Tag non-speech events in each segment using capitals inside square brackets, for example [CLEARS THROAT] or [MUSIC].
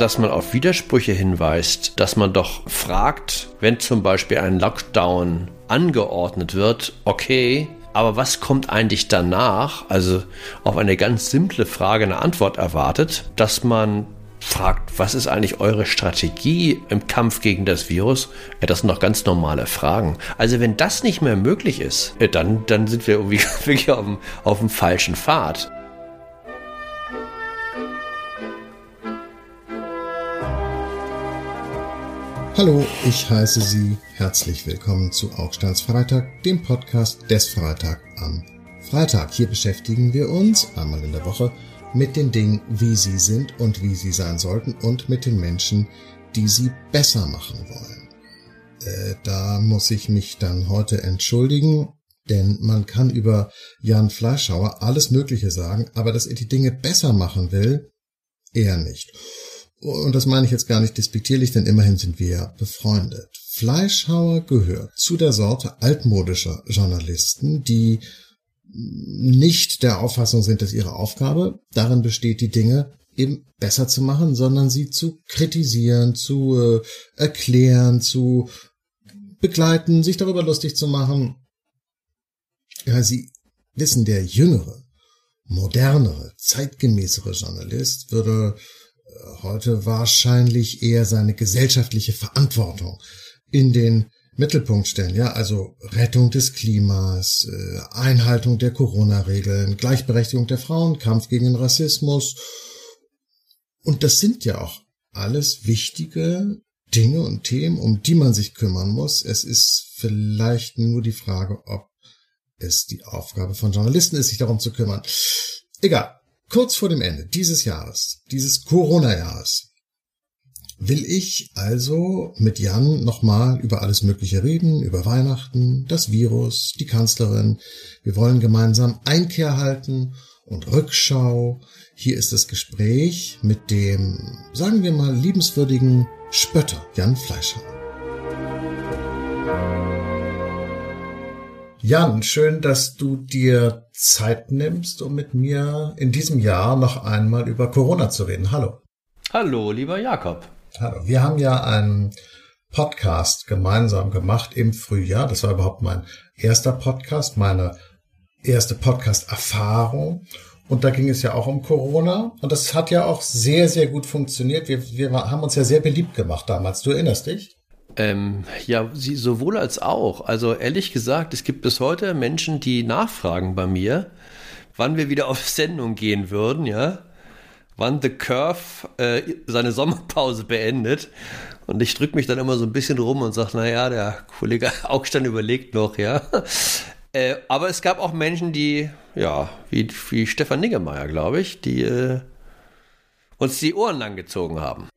dass man auf Widersprüche hinweist, dass man doch fragt, wenn zum Beispiel ein Lockdown angeordnet wird, okay, aber was kommt eigentlich danach? Also auf eine ganz simple Frage eine Antwort erwartet, dass man fragt, was ist eigentlich eure Strategie im Kampf gegen das Virus? Ja, das sind doch ganz normale Fragen. Also wenn das nicht mehr möglich ist, dann, dann sind wir irgendwie [LAUGHS] wirklich auf dem, auf dem falschen Pfad. Hallo, ich heiße Sie herzlich willkommen zu Augsteins Freitag, dem Podcast des Freitag am Freitag. Hier beschäftigen wir uns einmal in der Woche mit den Dingen, wie sie sind und wie sie sein sollten und mit den Menschen, die sie besser machen wollen. Äh, da muss ich mich dann heute entschuldigen, denn man kann über Jan Fleischhauer alles Mögliche sagen, aber dass er die Dinge besser machen will, eher nicht. Und das meine ich jetzt gar nicht despektierlich, denn immerhin sind wir ja befreundet. Fleischhauer gehört zu der Sorte altmodischer Journalisten, die nicht der Auffassung sind, dass ihre Aufgabe darin besteht, die Dinge eben besser zu machen, sondern sie zu kritisieren, zu äh, erklären, zu begleiten, sich darüber lustig zu machen. Ja, sie wissen, der jüngere, modernere, zeitgemäßere Journalist würde heute wahrscheinlich eher seine gesellschaftliche Verantwortung in den Mittelpunkt stellen. Ja, also Rettung des Klimas, äh, Einhaltung der Corona-Regeln, Gleichberechtigung der Frauen, Kampf gegen den Rassismus. Und das sind ja auch alles wichtige Dinge und Themen, um die man sich kümmern muss. Es ist vielleicht nur die Frage, ob es die Aufgabe von Journalisten ist, sich darum zu kümmern. Egal kurz vor dem Ende dieses Jahres, dieses Corona-Jahres, will ich also mit Jan nochmal über alles Mögliche reden, über Weihnachten, das Virus, die Kanzlerin. Wir wollen gemeinsam Einkehr halten und Rückschau. Hier ist das Gespräch mit dem, sagen wir mal, liebenswürdigen Spötter Jan Fleischer. Jan, schön, dass du dir Zeit nimmst, um mit mir in diesem Jahr noch einmal über Corona zu reden. Hallo. Hallo, lieber Jakob. Hallo. Wir haben ja einen Podcast gemeinsam gemacht im Frühjahr. Das war überhaupt mein erster Podcast, meine erste Podcast-Erfahrung. Und da ging es ja auch um Corona. Und das hat ja auch sehr, sehr gut funktioniert. Wir, wir haben uns ja sehr beliebt gemacht damals. Du erinnerst dich? Ähm, ja, sie, sowohl als auch. Also ehrlich gesagt, es gibt bis heute Menschen, die nachfragen bei mir, wann wir wieder auf Sendung gehen würden, ja. Wann The Curve äh, seine Sommerpause beendet. Und ich drücke mich dann immer so ein bisschen rum und sage, naja, der Kollege [LAUGHS] Augstein überlegt noch, ja. [LAUGHS] Äh, aber es gab auch Menschen, die, ja, wie, wie Stefan Niggemeier, glaube ich, die äh, uns die Ohren lang gezogen haben.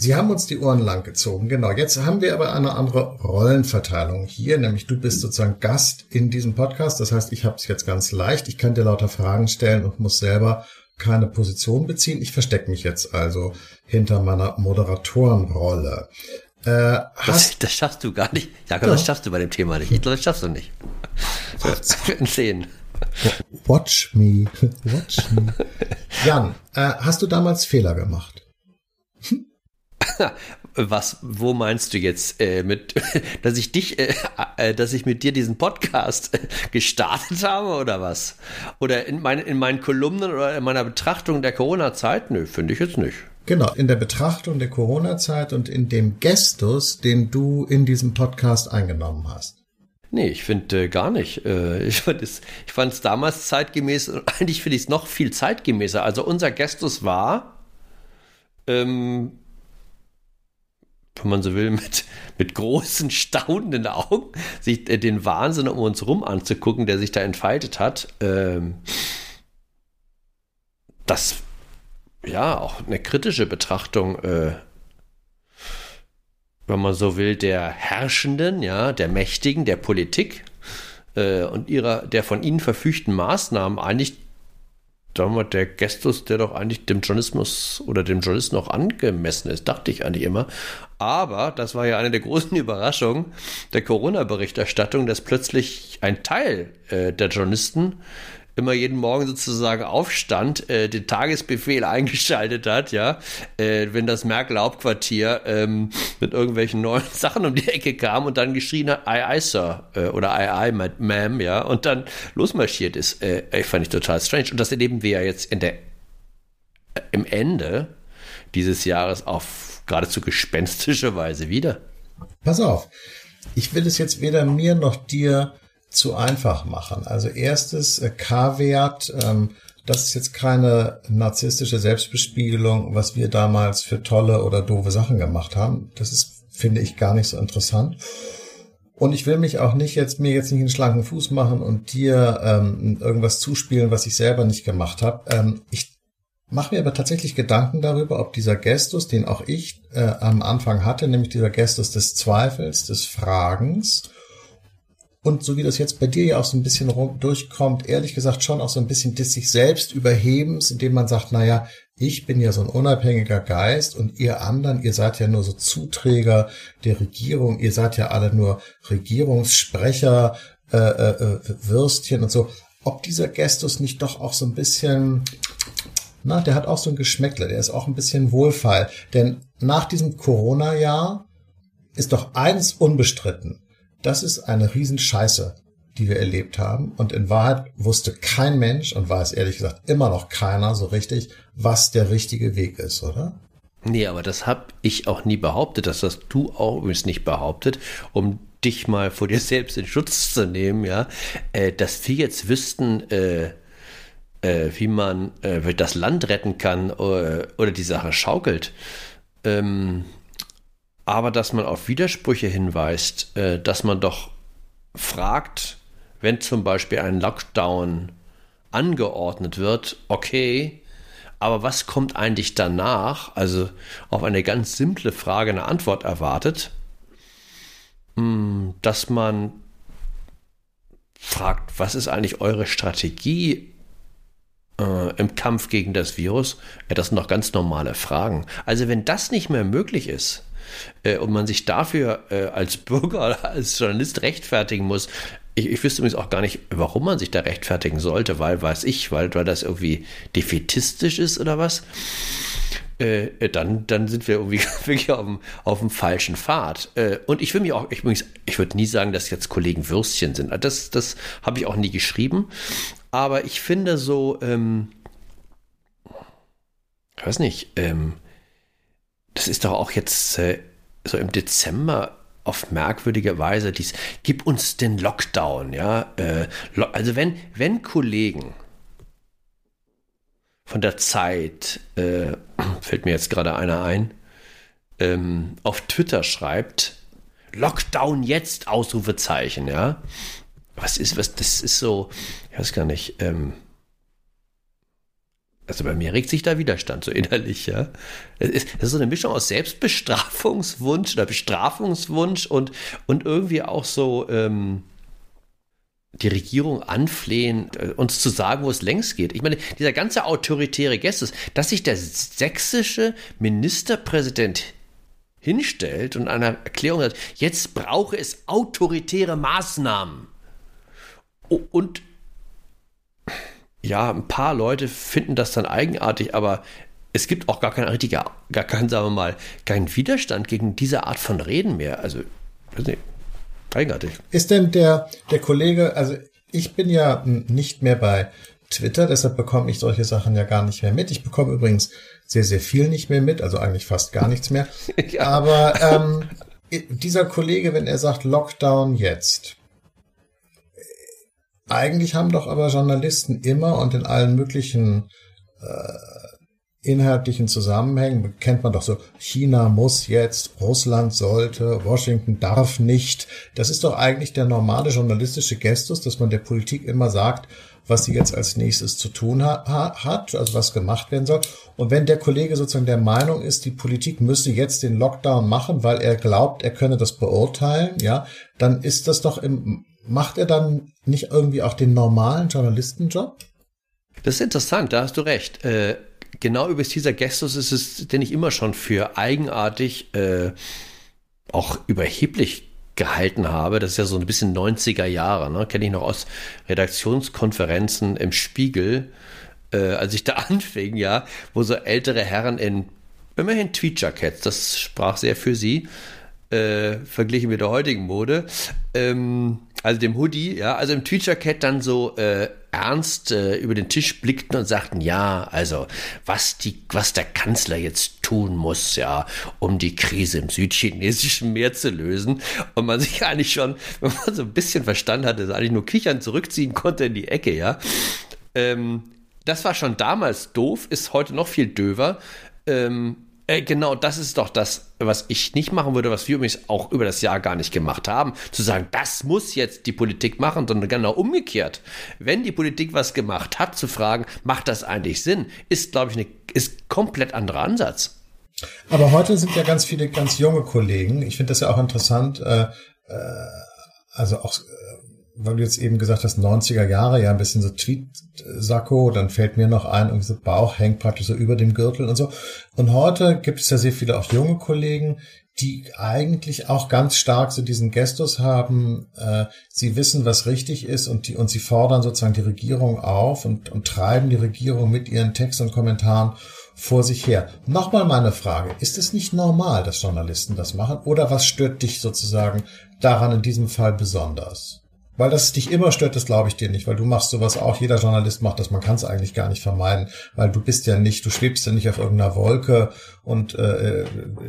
Sie haben uns die Ohren lang gezogen, genau. Jetzt haben wir aber eine andere Rollenverteilung hier, nämlich du bist sozusagen Gast in diesem Podcast. Das heißt, ich habe es jetzt ganz leicht. Ich kann dir lauter Fragen stellen und muss selber keine Position beziehen. Ich verstecke mich jetzt also hinter meiner Moderatorenrolle. Äh, das, das, schaffst du gar nicht. Ja, das schaffst du bei dem Thema nicht. Ich glaube, das schaffst du nicht. Wir werden sehen. Watch me. [LAUGHS] Watch me. Jan, äh, hast du damals Fehler gemacht? [LAUGHS] Was, wo meinst du jetzt äh, mit, [LAUGHS] dass ich dich, äh, äh, dass ich mit dir diesen Podcast äh, gestartet habe oder was? Oder in, mein, in meinen Kolumnen oder in meiner Betrachtung der Corona-Zeit? Nö, finde ich jetzt nicht. Genau, in der Betrachtung der Corona-Zeit und in dem Gestus, den du in diesem Podcast eingenommen hast. Nee, ich finde äh, gar nicht. Äh, [LAUGHS] ich fand es damals zeitgemäß und eigentlich finde ich es noch viel zeitgemäßer. Also unser Gestus war, ähm, wenn man so will, mit, mit großen, staunenden Augen sich äh, den Wahnsinn um uns rum anzugucken, der sich da entfaltet hat. Ähm, das, ja, auch eine kritische Betrachtung, äh, wenn man so will, der Herrschenden, ja, der Mächtigen, der Politik äh, und ihrer, der von ihnen verfügten Maßnahmen eigentlich damals der Gestus, der doch eigentlich dem Journalismus oder dem Journalisten auch angemessen ist, dachte ich eigentlich immer. Aber das war ja eine der großen [LAUGHS] Überraschungen der Corona-Berichterstattung, dass plötzlich ein Teil äh, der Journalisten immer jeden Morgen sozusagen aufstand, äh, den Tagesbefehl [LAUGHS] eingeschaltet hat, ja, äh, wenn das Merkel Hauptquartier ähm, mit irgendwelchen neuen [LAUGHS] Sachen um die Ecke kam und dann geschrien hat, aye, aye, Sir, äh, oder aye, aye, ma'am, ja, und dann losmarschiert ist. Äh, ich fand ich total strange. Und das erleben wir ja jetzt in der, äh, im Ende dieses Jahres auf geradezu gespenstische Weise wieder. Pass auf, ich will es jetzt weder mir noch dir zu einfach machen. Also erstes äh, K-Wert, ähm, das ist jetzt keine narzisstische Selbstbespiegelung, was wir damals für tolle oder doofe Sachen gemacht haben. Das ist, finde ich, gar nicht so interessant. Und ich will mich auch nicht jetzt mir jetzt nicht einen schlanken Fuß machen und dir ähm, irgendwas zuspielen, was ich selber nicht gemacht habe. Ähm, ich mache mir aber tatsächlich Gedanken darüber, ob dieser Gestus, den auch ich äh, am Anfang hatte, nämlich dieser Gestus des Zweifels, des Fragens, und so wie das jetzt bei dir ja auch so ein bisschen durchkommt, ehrlich gesagt schon auch so ein bisschen des sich selbst überhebens, indem man sagt, naja, ich bin ja so ein unabhängiger Geist und ihr anderen, ihr seid ja nur so Zuträger der Regierung, ihr seid ja alle nur Regierungssprecher, äh, äh, äh Würstchen und so. Ob dieser Gestus nicht doch auch so ein bisschen, na, der hat auch so ein Geschmäckle, der ist auch ein bisschen wohlfeil. Denn nach diesem Corona-Jahr ist doch eins unbestritten das ist eine Riesenscheiße, die wir erlebt haben. Und in Wahrheit wusste kein Mensch und weiß ehrlich gesagt immer noch keiner so richtig, was der richtige Weg ist, oder? Nee, aber das habe ich auch nie behauptet. Das hast du auch übrigens nicht behauptet, um dich mal vor dir selbst in Schutz zu nehmen, ja. Äh, dass wir jetzt wüssten, äh, äh, wie man äh, das Land retten kann oder, äh, oder die Sache schaukelt. Ähm, aber dass man auf Widersprüche hinweist, äh, dass man doch fragt, wenn zum Beispiel ein Lockdown angeordnet wird, okay, aber was kommt eigentlich danach? Also auf eine ganz simple Frage eine Antwort erwartet, hm, dass man fragt, was ist eigentlich eure Strategie äh, im Kampf gegen das Virus? Ja, das sind doch ganz normale Fragen. Also wenn das nicht mehr möglich ist, äh, und man sich dafür äh, als Bürger oder als Journalist rechtfertigen muss. Ich, ich wüsste übrigens auch gar nicht, warum man sich da rechtfertigen sollte, weil, weiß ich, weil, weil das irgendwie defetistisch ist oder was. Äh, äh dann, dann sind wir irgendwie [LAUGHS] wirklich auf dem, auf dem falschen Pfad. Äh, und ich will mich auch, ich, ich würde nie sagen, dass jetzt Kollegen Würstchen sind. Das, das habe ich auch nie geschrieben. Aber ich finde so, ähm, ich weiß nicht, ähm, das ist doch auch jetzt äh, so im Dezember auf merkwürdige Weise dies, gib uns den Lockdown, ja. Äh, also wenn, wenn Kollegen von der Zeit, äh, [CLEARS THROAT] fällt mir jetzt gerade einer ein, ähm, auf Twitter schreibt, Lockdown jetzt, Ausrufezeichen, ja. Was ist, was, das ist so, ich weiß gar nicht, ähm, also bei mir regt sich da Widerstand so innerlich, ja. Es ist, das ist so eine Mischung aus Selbstbestrafungswunsch oder Bestrafungswunsch und, und irgendwie auch so ähm, die Regierung anflehen, äh, uns zu sagen, wo es längst geht. Ich meine, dieser ganze autoritäre Gestus, dass sich der sächsische Ministerpräsident hinstellt und einer Erklärung sagt, jetzt brauche es autoritäre Maßnahmen. Und ja, ein paar Leute finden das dann eigenartig, aber es gibt auch gar keinen richtigen, gar keinen, sagen wir mal, keinen Widerstand gegen diese Art von Reden mehr. Also, weiß nicht, eigenartig. Ist denn der, der Kollege, also ich bin ja nicht mehr bei Twitter, deshalb bekomme ich solche Sachen ja gar nicht mehr mit. Ich bekomme übrigens sehr, sehr viel nicht mehr mit, also eigentlich fast gar nichts mehr. [LAUGHS] ja. Aber ähm, dieser Kollege, wenn er sagt Lockdown jetzt, eigentlich haben doch aber Journalisten immer und in allen möglichen äh, inhaltlichen Zusammenhängen kennt man doch so, China muss jetzt, Russland sollte, Washington darf nicht. Das ist doch eigentlich der normale journalistische Gestus, dass man der Politik immer sagt, was sie jetzt als nächstes zu tun ha hat, also was gemacht werden soll. Und wenn der Kollege sozusagen der Meinung ist, die Politik müsse jetzt den Lockdown machen, weil er glaubt, er könne das beurteilen, ja, dann ist das doch im macht er dann nicht irgendwie auch den normalen Journalistenjob? Das ist interessant, da hast du recht. Äh, genau über dieser Gestus ist es, den ich immer schon für eigenartig, äh, auch überheblich gehalten habe. Das ist ja so ein bisschen 90er Jahre, ne? kenne ich noch aus Redaktionskonferenzen im Spiegel, äh, als ich da [LAUGHS] anfing, ja, wo so ältere Herren in immerhin Tweetjackets, das sprach sehr für sie, äh, verglichen mit der heutigen Mode. Ähm, also dem Hoodie, ja, also im Tweetjacket dann so äh, ernst äh, über den Tisch blickten und sagten, ja, also was die, was der Kanzler jetzt tun muss, ja, um die Krise im südchinesischen Meer zu lösen. Und man sich eigentlich schon, [LAUGHS] wenn man so ein bisschen verstanden hatte, eigentlich nur kichern zurückziehen konnte in die Ecke, ja. Ähm, das war schon damals doof, ist heute noch viel döver. Ähm, äh, genau, das ist doch das, was ich nicht machen würde, was wir übrigens auch über das Jahr gar nicht gemacht haben. Zu sagen, das muss jetzt die Politik machen, sondern genau umgekehrt. Wenn die Politik was gemacht hat, zu fragen, macht das eigentlich Sinn, ist, glaube ich, eine, ist komplett anderer Ansatz. Aber heute sind ja ganz viele ganz junge Kollegen. Ich finde das ja auch interessant. Äh, äh, also auch weil du jetzt eben gesagt hast, 90er Jahre, ja, ein bisschen so Tweet-Sakko, dann fällt mir noch ein, irgendwie so Bauch hängt praktisch so über dem Gürtel und so. Und heute gibt es ja sehr viele auch junge Kollegen, die eigentlich auch ganz stark so diesen Gestus haben, äh, sie wissen, was richtig ist und die, und sie fordern sozusagen die Regierung auf und, und treiben die Regierung mit ihren Text und Kommentaren vor sich her. Nochmal meine Frage, ist es nicht normal, dass Journalisten das machen oder was stört dich sozusagen daran in diesem Fall besonders? Weil das dich immer stört, das glaube ich dir nicht, weil du machst sowas auch, jeder Journalist macht das, man kann es eigentlich gar nicht vermeiden, weil du bist ja nicht, du schwebst ja nicht auf irgendeiner Wolke und äh,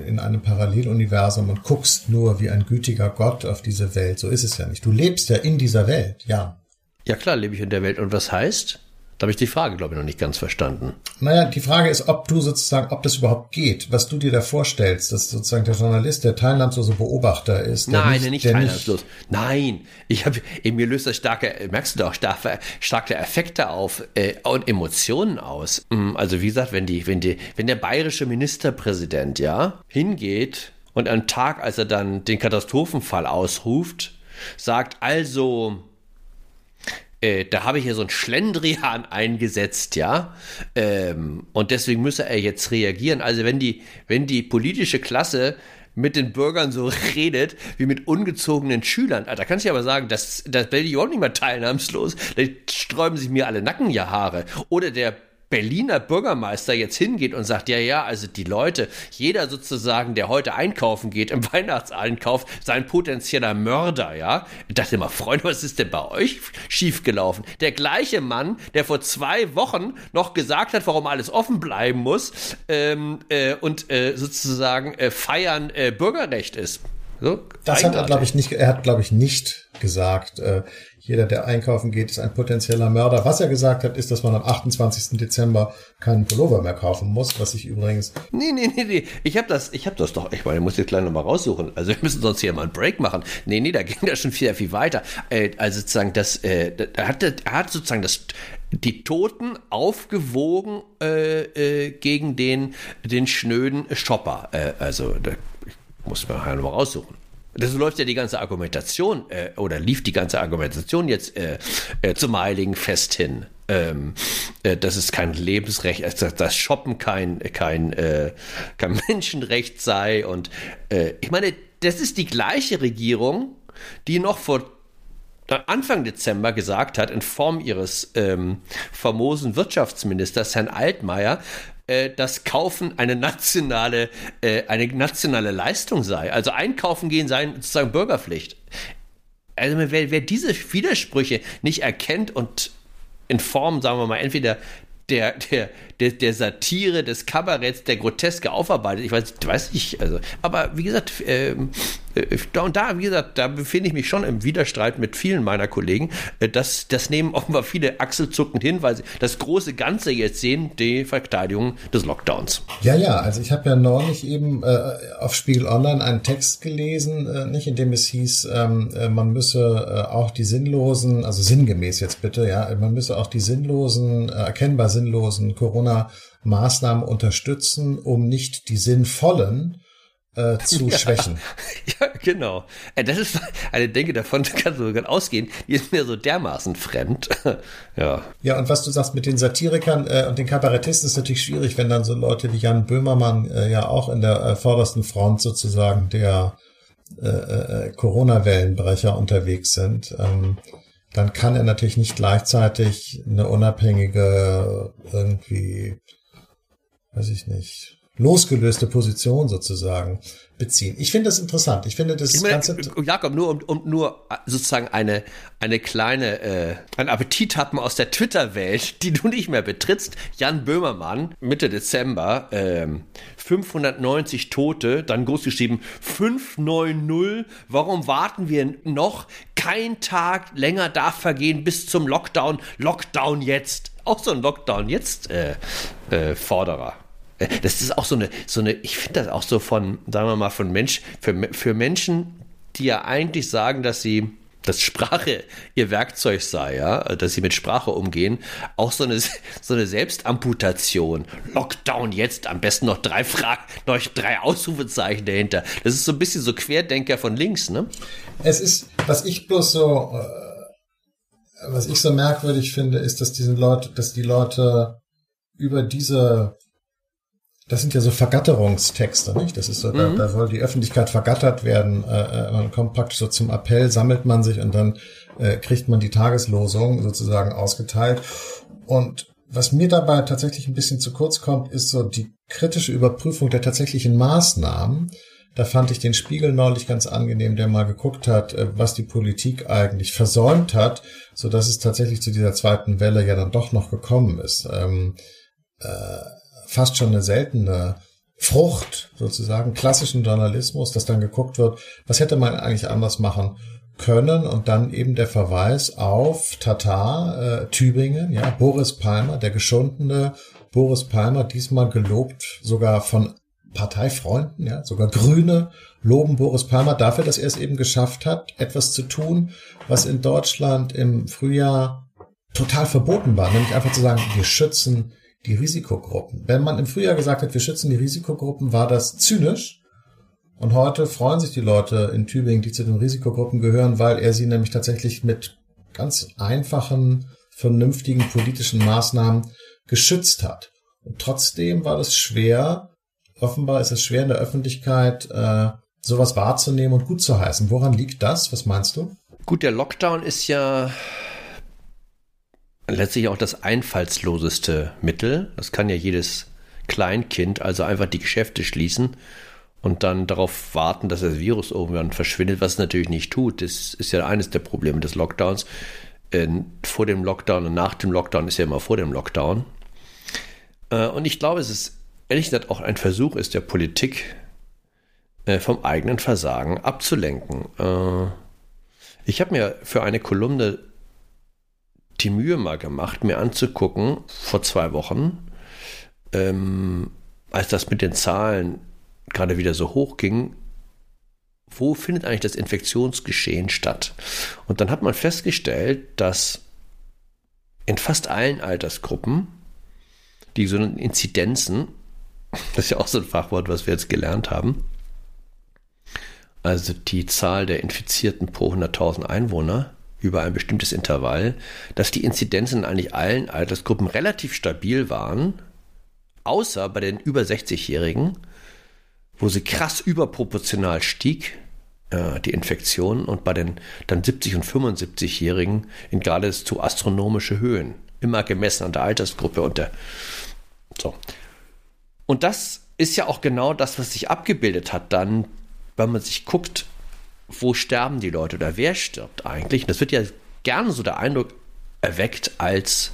in einem Paralleluniversum und guckst nur wie ein gütiger Gott auf diese Welt. So ist es ja nicht. Du lebst ja in dieser Welt, ja. Ja klar, lebe ich in der Welt. Und was heißt? Da habe ich die Frage, glaube ich, noch nicht ganz verstanden. Naja, die Frage ist, ob du sozusagen, ob das überhaupt geht, was du dir da vorstellst, dass sozusagen der Journalist der teilnahmslose Beobachter ist. Nein, nicht, nicht teilnahmslos. Nicht Nein, ich habe, mir löst das starke, merkst du doch, starke, starke Effekte auf äh, und Emotionen aus. Mm, also wie gesagt, wenn die, wenn die, wenn der bayerische Ministerpräsident ja hingeht und am Tag, als er dann den Katastrophenfall ausruft, sagt also äh, da habe ich ja so ein Schlendrian [LAUGHS] eingesetzt, ja. Ähm, und deswegen müsse er jetzt reagieren. Also wenn die, wenn die politische Klasse mit den Bürgern so [LAUGHS] redet, wie mit ungezogenen Schülern. Da kann ich aber sagen, das, das werde ich auch nicht mehr teilnahmslos. Da sträuben sich mir alle Nackenjahrhaare. Oder der Berliner Bürgermeister jetzt hingeht und sagt, ja, ja, also die Leute, jeder sozusagen, der heute einkaufen geht, im [LAUGHS] Weihnachtseinkauf, sein potenzieller Mörder, ja. Ich dachte immer, Freunde, was ist denn bei euch schiefgelaufen? Der gleiche Mann, der vor zwei Wochen noch gesagt hat, warum alles offen bleiben muss ähm, äh, und äh, sozusagen äh, feiern äh, Bürgerrecht ist. So, das hat er, glaube ich, nicht, er hat, glaube ich, nicht gesagt, äh, jeder, der einkaufen geht, ist ein potenzieller Mörder. Was er gesagt hat, ist, dass man am 28. Dezember keinen Pullover mehr kaufen muss, was ich übrigens. Nee, nee, nee, nee. Ich habe das, ich habe das doch, ich meine, ich muss jetzt gleich nochmal raussuchen. Also wir müssen sonst hier mal einen Break machen. Nee, nee, da ging das schon viel, viel weiter. Äh, also sozusagen, das, äh, er hat, er hat sozusagen das, die Toten aufgewogen äh, äh, gegen den, den schnöden Shopper. Äh, also, da, muss mir halt mal raussuchen. Das läuft ja die ganze Argumentation äh, oder lief die ganze Argumentation jetzt äh, äh, zum Heiligen Fest hin. Ähm, äh, dass es kein Lebensrecht, also dass Shoppen kein, kein, äh, kein [LAUGHS] Menschenrecht sei. Und äh, ich meine, das ist die gleiche Regierung, die noch vor Anfang Dezember gesagt hat, in Form ihres ähm, famosen Wirtschaftsministers Herrn Altmaier, äh, dass Kaufen eine nationale, äh, eine nationale Leistung sei. Also einkaufen gehen sei sozusagen Bürgerpflicht. Also wer, wer diese Widersprüche nicht erkennt und in Form, sagen wir mal, entweder der, der, der, der Satire, des Kabaretts, der Groteske aufarbeitet. Ich weiß, weiß nicht, also, aber wie gesagt, ähm, äh, und da, wie gesagt, da befinde ich mich schon im Widerstreit mit vielen meiner Kollegen. Äh, das, das nehmen offenbar viele achselzuckend hin, weil sie das große Ganze jetzt sehen, die Verteidigung des Lockdowns. Ja, ja, also ich habe ja neulich eben äh, auf Spiegel Online einen Text gelesen, äh, nicht in dem es hieß, ähm, äh, man müsse äh, auch die sinnlosen, also sinngemäß jetzt bitte, ja, man müsse auch die sinnlosen, erkennbar sinnlosen Corona-Maßnahmen unterstützen, um nicht die sinnvollen äh, zu [LAUGHS] ja, schwächen. Ja, genau. Äh, das ist eine Denke davon, [LAUGHS] kannst du sogar ausgehen, die ist mir so dermaßen fremd. [LAUGHS] ja. Ja, und was du sagst mit den Satirikern äh, und den Kabarettisten ist natürlich schwierig, wenn dann so Leute wie Jan Böhmermann äh, ja auch in der äh, vordersten Front sozusagen der äh, Corona-Wellenbrecher unterwegs sind, ähm, dann kann er natürlich nicht gleichzeitig eine unabhängige irgendwie, weiß ich nicht, losgelöste Position sozusagen beziehen. Ich finde das interessant. Ich finde das ich meine, Ganze Jakob, nur um, um nur sozusagen eine eine kleine äh, ein Appetit haben aus der Twitter-Welt, die du nicht mehr betrittst. Jan Böhmermann Mitte Dezember ähm, 590 Tote, dann groß geschrieben 590. Warum warten wir noch? Kein Tag länger darf vergehen bis zum Lockdown. Lockdown jetzt. Auch so ein Lockdown jetzt äh, äh, Forderer. Das ist auch so eine, so eine, ich finde das auch so von, sagen wir mal, von Mensch, für, für Menschen, die ja eigentlich sagen, dass sie, dass Sprache ihr Werkzeug sei, ja, dass sie mit Sprache umgehen, auch so eine, so eine Selbstamputation. Lockdown jetzt, am besten noch drei Fragen, noch drei Ausrufezeichen dahinter. Das ist so ein bisschen so Querdenker von links, ne? Es ist, was ich bloß so, äh, was ich so merkwürdig finde, ist, dass diese Leute, dass die Leute über diese das sind ja so Vergatterungstexte, nicht? Das ist so, mhm. da, da soll die Öffentlichkeit vergattert werden. Äh, äh, man kommt praktisch so zum Appell, sammelt man sich und dann äh, kriegt man die Tageslosung sozusagen ausgeteilt. Und was mir dabei tatsächlich ein bisschen zu kurz kommt, ist so die kritische Überprüfung der tatsächlichen Maßnahmen. Da fand ich den Spiegel neulich ganz angenehm, der mal geguckt hat, äh, was die Politik eigentlich versäumt hat, so dass es tatsächlich zu dieser zweiten Welle ja dann doch noch gekommen ist. Ähm, äh, fast schon eine seltene Frucht sozusagen klassischen Journalismus, dass dann geguckt wird, was hätte man eigentlich anders machen können? Und dann eben der Verweis auf Tatar, äh, Tübingen, ja, Boris Palmer, der geschundene Boris Palmer, diesmal gelobt sogar von Parteifreunden, ja, sogar Grüne loben Boris Palmer dafür, dass er es eben geschafft hat, etwas zu tun, was in Deutschland im Frühjahr total verboten war, nämlich einfach zu sagen, wir schützen die Risikogruppen. Wenn man im Frühjahr gesagt hat, wir schützen die Risikogruppen, war das zynisch. Und heute freuen sich die Leute in Tübingen, die zu den Risikogruppen gehören, weil er sie nämlich tatsächlich mit ganz einfachen, vernünftigen politischen Maßnahmen geschützt hat. Und trotzdem war es schwer, offenbar ist es schwer in der Öffentlichkeit, äh, sowas wahrzunehmen und gut zu heißen. Woran liegt das? Was meinst du? Gut, der Lockdown ist ja letztlich auch das einfallsloseste Mittel. Das kann ja jedes Kleinkind, also einfach die Geschäfte schließen und dann darauf warten, dass das Virus irgendwann verschwindet, was es natürlich nicht tut. Das ist ja eines der Probleme des Lockdowns. Äh, vor dem Lockdown und nach dem Lockdown ist ja immer vor dem Lockdown. Äh, und ich glaube, es ist ehrlich gesagt auch ein Versuch ist der Politik, äh, vom eigenen Versagen abzulenken. ich habe mir für eine Kolumne die Mühe mal gemacht, mir anzugucken, vor zwei Wochen, ähm, als das mit den Zahlen gerade wieder so hoch ging, wo findet eigentlich das Infektionsgeschehen statt? Und dann hat man festgestellt, dass in fast allen Altersgruppen die sogenannten Inzidenzen, [LAUGHS] das ist ja auch so ein Fachwort, was wir jetzt gelernt haben, also die Zahl der Infizierten pro 100.000 Einwohner, über ein bestimmtes Intervall, dass die Inzidenzen in eigentlich allen Altersgruppen relativ stabil waren, außer bei den über 60-Jährigen, wo sie krass überproportional stieg, äh, die Infektion, und bei den dann 70- und 75-Jährigen in geradezu astronomische Höhen, immer gemessen an der Altersgruppe und der. So. Und das ist ja auch genau das, was sich abgebildet hat, dann, wenn man sich guckt, wo sterben die Leute oder wer stirbt eigentlich? Und das wird ja gerne so der Eindruck erweckt, als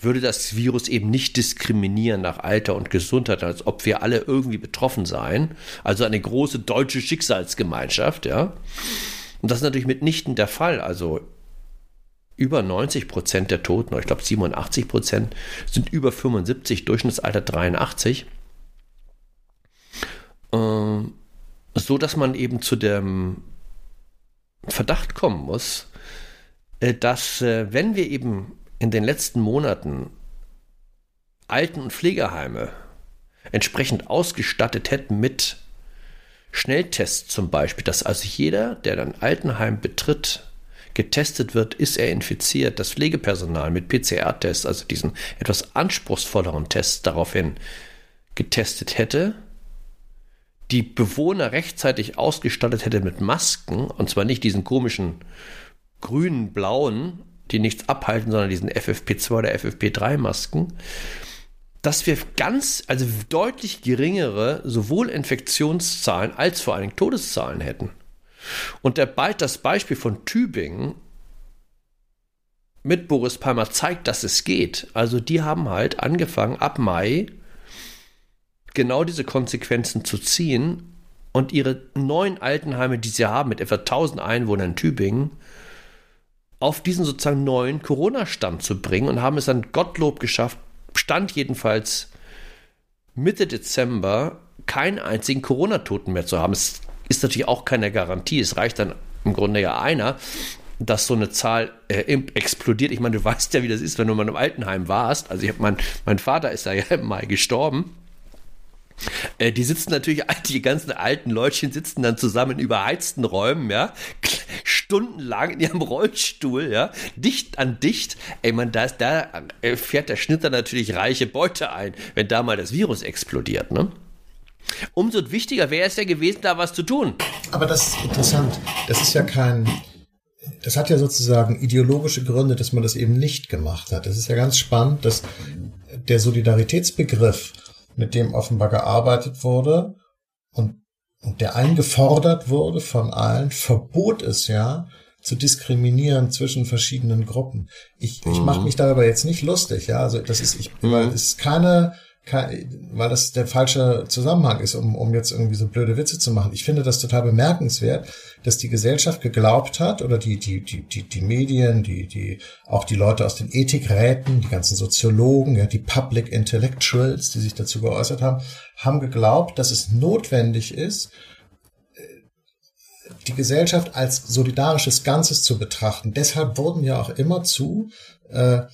würde das Virus eben nicht diskriminieren nach Alter und Gesundheit, als ob wir alle irgendwie betroffen seien. Also eine große deutsche Schicksalsgemeinschaft, ja. Und das ist natürlich mitnichten der Fall. Also über 90 Prozent der Toten, ich glaube 87 Prozent, sind über 75, Durchschnittsalter 83. Ähm, so dass man eben zu dem Verdacht kommen muss, äh, dass äh, wenn wir eben in den letzten Monaten Alten- und Pflegeheime entsprechend ausgestattet hätten mit Schnelltests zum Beispiel, dass also jeder, der ein Altenheim betritt, getestet wird, ist er infiziert, das Pflegepersonal mit PCR-Tests, also diesen etwas anspruchsvolleren Tests daraufhin getestet hätte, die Bewohner rechtzeitig ausgestattet hätte mit Masken, und zwar nicht diesen komischen grünen, blauen, die nichts abhalten, sondern diesen FFP2 oder FFP3 dass wir ganz, also deutlich geringere sowohl Infektionszahlen als vor allem Todeszahlen hätten. Und der, das Beispiel von Tübingen mit Boris Palmer zeigt, dass es geht. Also die haben halt angefangen ab Mai genau diese Konsequenzen zu ziehen und ihre neuen Altenheime, die sie haben, mit etwa 1000 Einwohnern in Tübingen, auf diesen sozusagen neuen Corona-Stand zu bringen und haben es dann Gottlob geschafft, Stand jedenfalls Mitte Dezember keinen einzigen Corona-Toten mehr zu haben. Es ist natürlich auch keine Garantie. Es reicht dann im Grunde ja einer, dass so eine Zahl äh, explodiert. Ich meine, du [LAUGHS] weißt ja, wie das ist, wenn du mal im Altenheim warst. Also ich habe mein, mein Vater ist da ja [LAUGHS] im Mai gestorben. Äh, die sitzen natürlich, [LAUGHS] die ganzen alten Leutchen sitzen dann zusammen in überheizten Räumen, ja, stundenlang in ihrem Rollstuhl, ja, dicht an dicht. Ey, man, da, ist, da äh, fährt der Schnitter natürlich reiche Beute ein, wenn da mal das Virus explodiert, ne? Umso wichtiger wäre es ja gewesen, da was zu tun. Aber das ist interessant. Das ist ja kein, das hat ja sozusagen ideologische Gründe, dass man das eben nicht gemacht hat. Das ist ja ganz spannend, dass der Solidaritätsbegriff mit dem offenbar gearbeitet wurde und, und der eingefordert wurde von allen, verbot es ja, zu diskriminieren zwischen verschiedenen Gruppen. Ich, mhm. ich mache mich darüber jetzt nicht lustig, ja. Also das ist, ich, mhm. ist keine weil das der falsche Zusammenhang ist, um, um jetzt irgendwie so blöde Witze zu machen. Ich finde das total bemerkenswert, dass die Gesellschaft geglaubt hat oder die, die, die, die, die Medien, die, die, auch die Leute aus den Ethikräten, die ganzen Soziologen, ja, die Public Intellectuals, die sich dazu geäußert haben, haben geglaubt, dass es notwendig ist, die Gesellschaft als solidarisches Ganzes zu betrachten. Deshalb wurden ja auch immer zu äh, äh,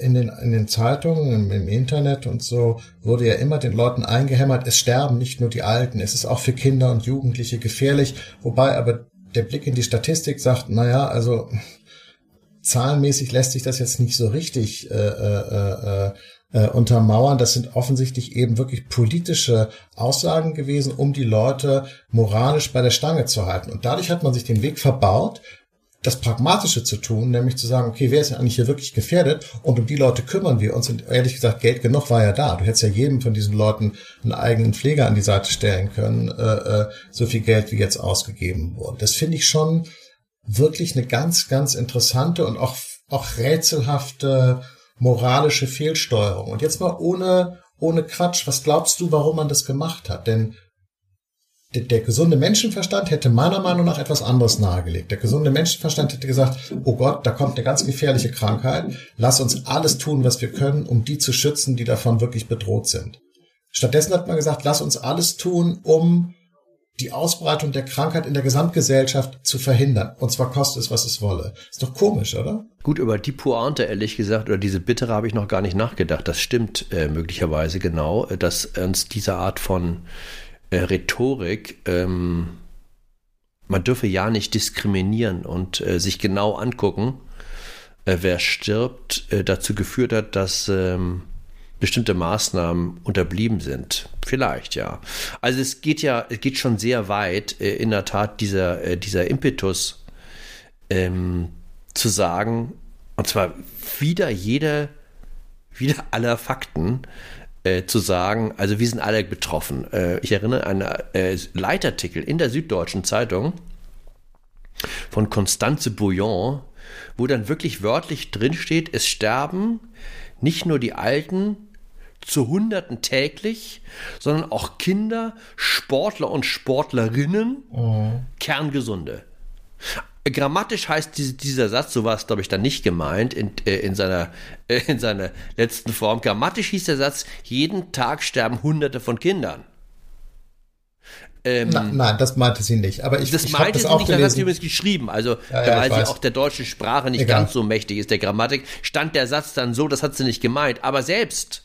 in den, in den Zeitungen, im, im, Internet und so wurde ja immer den Leuten eingehämmert, es sterben nicht nur die Alten, es ist auch für Kinder und Jugendliche gefährlich, wobei aber der Blick in die Statistik sagt, na ja, also zahlenmäßig lässt sich das jetzt nicht so richtig äh, äh, äh, äh, untermauern. Das sind offensichtlich eben wirklich politische Aussagen gewesen, um die Leute moralisch bei der Stange zu halten. Und dadurch hat man sich den Weg verbaut, das Pragmatische zu tun, nämlich zu sagen, okay, wer ist denn eigentlich hier wirklich gefährdet? Und um die Leute kümmern wir uns. Und ehrlich gesagt, Geld genug war ja da. Du hättest ja jedem von diesen Leuten einen eigenen Pfleger an die Seite stellen können, äh, äh, so viel Geld wie jetzt ausgegeben wurde. Das finde ich schon wirklich eine ganz, ganz interessante und auch, auch rätselhafte moralische Fehlsteuerung. Und jetzt mal ohne, ohne Quatsch. Was glaubst du, warum man das gemacht hat? Denn der, der, gesunde Menschenverstand hätte meiner Meinung nach etwas anderes nahegelegt. Der gesunde Menschenverstand hätte gesagt, oh Gott, da kommt eine ganz gefährliche Krankheit. Lass uns alles tun, was wir können, um die zu schützen, die davon wirklich bedroht sind. Stattdessen hat man gesagt, lass uns alles tun, um die Ausbreitung der Krankheit in der Gesamtgesellschaft zu verhindern. Und zwar kostet es, was es wolle. Ist doch komisch, oder? Gut, über die Pointe, ehrlich gesagt, oder diese Bittere habe ich noch gar nicht nachgedacht. Das stimmt äh, möglicherweise genau, äh, dass uns diese Art von äh, Rhetorik, ähm, man dürfe ja nicht diskriminieren und äh, sich genau angucken, äh, wer stirbt, äh, dazu geführt hat, dass ähm, bestimmte Maßnahmen unterblieben sind. Vielleicht, ja. Also es geht ja, es geht schon sehr weit, äh, in der Tat, dieser, äh, dieser Impetus ähm, zu sagen, und zwar wieder jede, wieder aller Fakten, äh, zu sagen, also wir sind alle betroffen. Äh, ich erinnere an einen äh, Leitartikel in der Süddeutschen Zeitung von Constanze Bouillon, wo dann wirklich wörtlich drinsteht, es sterben nicht nur die Alten zu Hunderten täglich, sondern auch Kinder, Sportler und Sportlerinnen, mhm. Kerngesunde. Grammatisch heißt diese, dieser Satz, so war es glaube ich dann nicht gemeint in, äh, in, seiner, äh, in seiner letzten Form. Grammatisch hieß der Satz, jeden Tag sterben Hunderte von Kindern. Ähm, Na, nein, das meinte sie nicht. Aber ich, das ich meinte das sie auch nicht, gelesen. das hat sie übrigens geschrieben. Also, ja, ja, weil sie auch der deutschen Sprache nicht Egal. ganz so mächtig ist, der Grammatik, stand der Satz dann so, das hat sie nicht gemeint. Aber selbst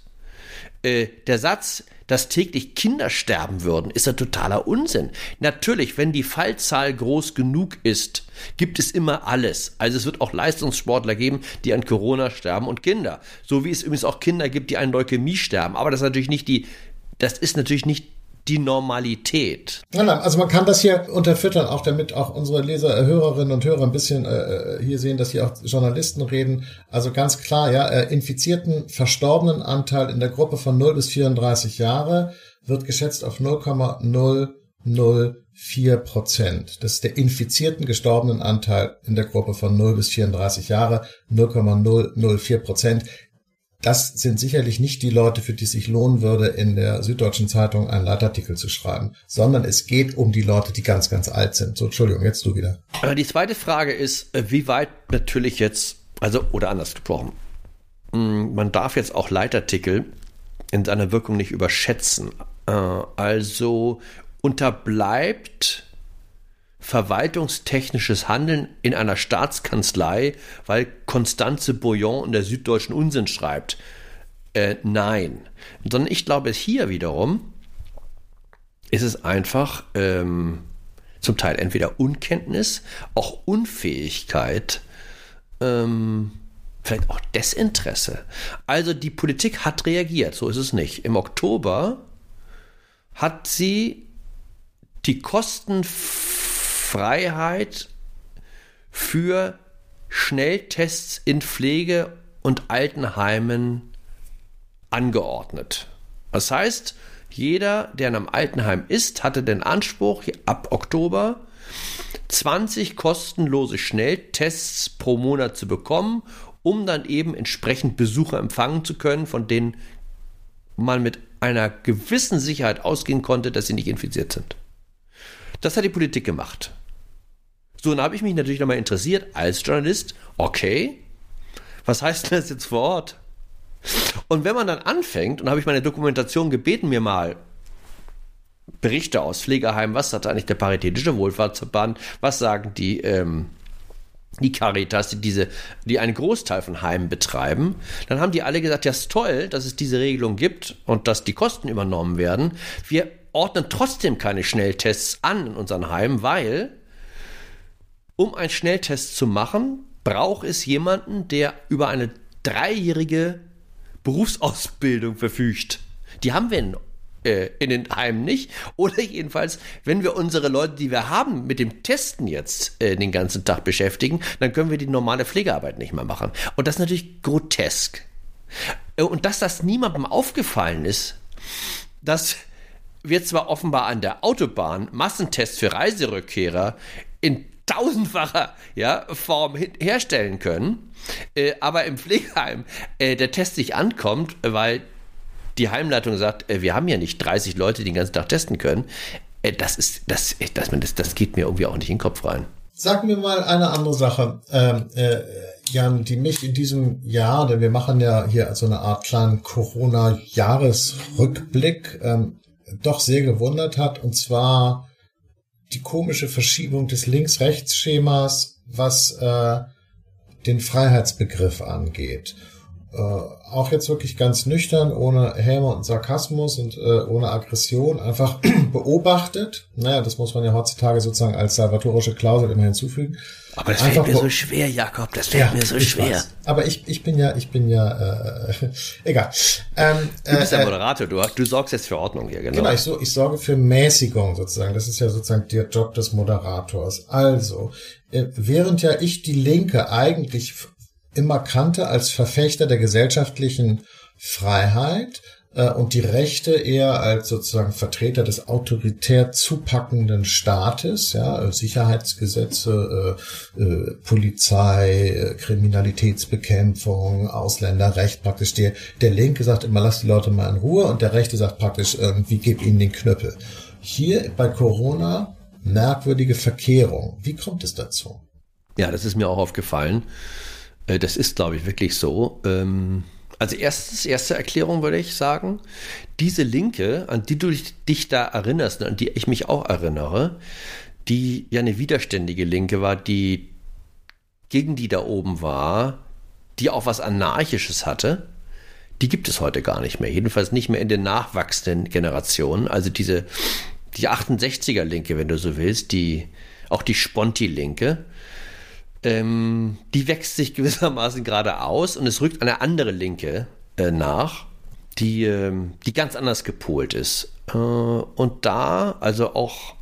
äh, der Satz, dass täglich Kinder sterben würden, ist ja totaler Unsinn. Natürlich, wenn die Fallzahl groß genug ist, gibt es immer alles. Also es wird auch Leistungssportler geben, die an Corona sterben und Kinder. So wie es übrigens auch Kinder gibt, die an Leukämie sterben. Aber das ist natürlich nicht die, das ist natürlich nicht die Normalität. Also man kann das hier unterfüttern, auch damit auch unsere Leser, äh, Hörerinnen und Hörer ein bisschen äh, hier sehen, dass hier auch Journalisten reden. Also ganz klar, ja, äh, infizierten verstorbenen Anteil in der Gruppe von 0 bis 34 Jahre wird geschätzt auf 0,004 Prozent. Das ist der infizierten gestorbenen Anteil in der Gruppe von 0 bis 34 Jahre, 0,004 Prozent das sind sicherlich nicht die Leute, für die es sich lohnen würde, in der Süddeutschen Zeitung einen Leitartikel zu schreiben, sondern es geht um die Leute, die ganz, ganz alt sind. So, Entschuldigung, jetzt du wieder. Die zweite Frage ist, äh, wie weit natürlich jetzt, also, oder anders gesprochen, hm, man darf jetzt auch Leitartikel in seiner Wirkung nicht überschätzen. Äh, also unterbleibt verwaltungstechnisches Handeln in einer Staatskanzlei, weil Constanze Bouillon in der Süddeutschen Unsinn schreibt. Äh, nein. Sondern ich glaube, hier wiederum ist es einfach ähm, zum Teil entweder Unkenntnis, auch Unfähigkeit, ähm, vielleicht auch Desinteresse. Also die Politik hat reagiert, so ist es nicht. Im Oktober hat sie die Kosten Freiheit für Schnelltests in Pflege- und Altenheimen angeordnet. Das heißt, jeder, der in einem Altenheim ist, hatte den Anspruch, ab Oktober 20 kostenlose Schnelltests pro Monat zu bekommen, um dann eben entsprechend Besucher empfangen zu können, von denen man mit einer gewissen Sicherheit ausgehen konnte, dass sie nicht infiziert sind. Das hat die Politik gemacht. So, dann habe ich mich natürlich nochmal interessiert als Journalist, okay, was heißt das jetzt vor Ort? Und wenn man dann anfängt, und habe ich meine Dokumentation gebeten, mir mal Berichte aus Pflegeheimen, was sagt eigentlich der Paritätische Wohlfahrtsverband, was sagen die, ähm, die Caritas, die, diese, die einen Großteil von Heimen betreiben, dann haben die alle gesagt, ja, ist toll, dass es diese Regelung gibt und dass die Kosten übernommen werden. Wir ordnen trotzdem keine Schnelltests an in unseren Heimen, weil um einen Schnelltest zu machen, braucht es jemanden, der über eine dreijährige Berufsausbildung verfügt. Die haben wir in, äh, in den Heimen nicht. Oder jedenfalls, wenn wir unsere Leute, die wir haben, mit dem Testen jetzt äh, den ganzen Tag beschäftigen, dann können wir die normale Pflegearbeit nicht mehr machen. Und das ist natürlich grotesk. Äh, und dass das niemandem aufgefallen ist, dass wir zwar offenbar an der Autobahn Massentests für Reiserückkehrer in tausendfacher ja, Form herstellen können, äh, aber im Pflegeheim äh, der Test nicht ankommt, weil die Heimleitung sagt, äh, wir haben ja nicht 30 Leute, die den ganzen Tag testen können. Äh, das ist, das, das, das, das geht mir irgendwie auch nicht in den Kopf rein. Sag mir mal eine andere Sache, ähm, äh, Jan, die mich in diesem Jahr, denn wir machen ja hier so eine Art kleinen Corona-Jahresrückblick, ähm, doch sehr gewundert hat, und zwar die komische Verschiebung des Links-Rechts-Schemas, was äh, den Freiheitsbegriff angeht. Äh, auch jetzt wirklich ganz nüchtern, ohne Häme und Sarkasmus und äh, ohne Aggression, einfach [CLEARS THROAT] beobachtet. Naja, das muss man ja heutzutage sozusagen als salvatorische Klausel immer hinzufügen. Aber das fällt mir so schwer, Jakob, das fällt ja, mir so schwer. Weiß. Aber ich, ich bin ja, ich bin ja, äh, [LAUGHS] egal. Ähm, du bist der äh, Moderator, du, du sorgst jetzt für Ordnung hier, genau. Genau, ich, so, ich sorge für Mäßigung sozusagen. Das ist ja sozusagen der Job des Moderators. Also, äh, während ja ich die Linke eigentlich immer kannte als Verfechter der gesellschaftlichen Freiheit, äh, und die Rechte eher als sozusagen Vertreter des autoritär zupackenden Staates, ja, Sicherheitsgesetze, äh, äh, Polizei, äh, Kriminalitätsbekämpfung, Ausländerrecht praktisch. Der, der Linke sagt immer, lass die Leute mal in Ruhe und der Rechte sagt praktisch irgendwie, gib ihnen den Knüppel. Hier bei Corona merkwürdige Verkehrung. Wie kommt es dazu? Ja, das ist mir auch aufgefallen. Äh, das ist, glaube ich, wirklich so. Ähm also erstes, erste Erklärung würde ich sagen, diese Linke, an die du dich da erinnerst, an die ich mich auch erinnere, die ja eine widerständige Linke war, die gegen die da oben war, die auch was Anarchisches hatte, die gibt es heute gar nicht mehr. Jedenfalls nicht mehr in den nachwachsenden Generationen. Also diese, die 68er Linke, wenn du so willst, die, auch die Sponti-Linke, ähm, die wächst sich [LAUGHS] gewissermaßen gerade aus und es rückt eine andere Linke äh, nach, die, ähm, die ganz anders gepolt ist. Äh, und da also auch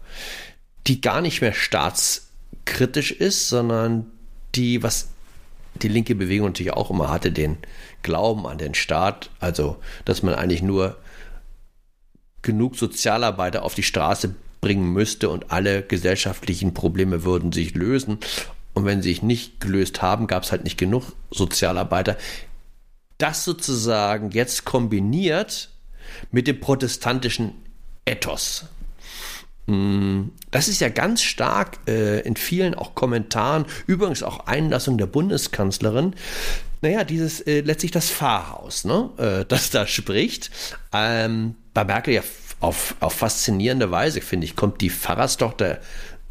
die gar nicht mehr staatskritisch ist, sondern die, was die linke Bewegung natürlich auch immer hatte, den Glauben an den Staat, also dass man eigentlich nur genug Sozialarbeiter auf die Straße bringen müsste und alle gesellschaftlichen Probleme würden sich lösen. Und wenn sie sich nicht gelöst haben, gab es halt nicht genug Sozialarbeiter. Das sozusagen jetzt kombiniert mit dem protestantischen Ethos. Hm, das ist ja ganz stark äh, in vielen auch Kommentaren, übrigens auch Einlassung der Bundeskanzlerin, naja, dieses äh, letztlich das Pfarrhaus, ne, äh, [LAUGHS] das da spricht. Ähm, bei Merkel ja auf, auf faszinierende Weise, finde ich, kommt die Pfarrerstochter,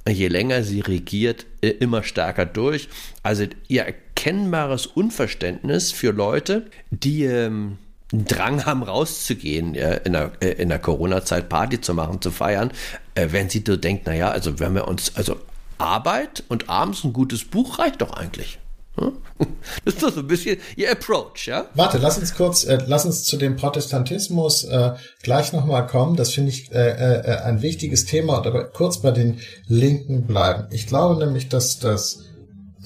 je länger sie regiert, äh, immer stärker durch. Also ihr erkennbares Unverständnis für Leute, die ähm, einen Drang haben, rauszugehen, äh, in der, äh, in der Corona-Zeit Party zu machen, zu feiern, äh, wenn sie so denkt, naja, also wenn wir uns, also Arbeit und abends ein gutes Buch reicht doch eigentlich. [LAUGHS] Das ist doch so ein bisschen ihr Approach, ja? Warte, lass uns kurz, äh, lass uns zu dem Protestantismus äh, gleich nochmal kommen. Das finde ich äh, äh, ein wichtiges Thema, aber kurz bei den Linken bleiben. Ich glaube nämlich, dass das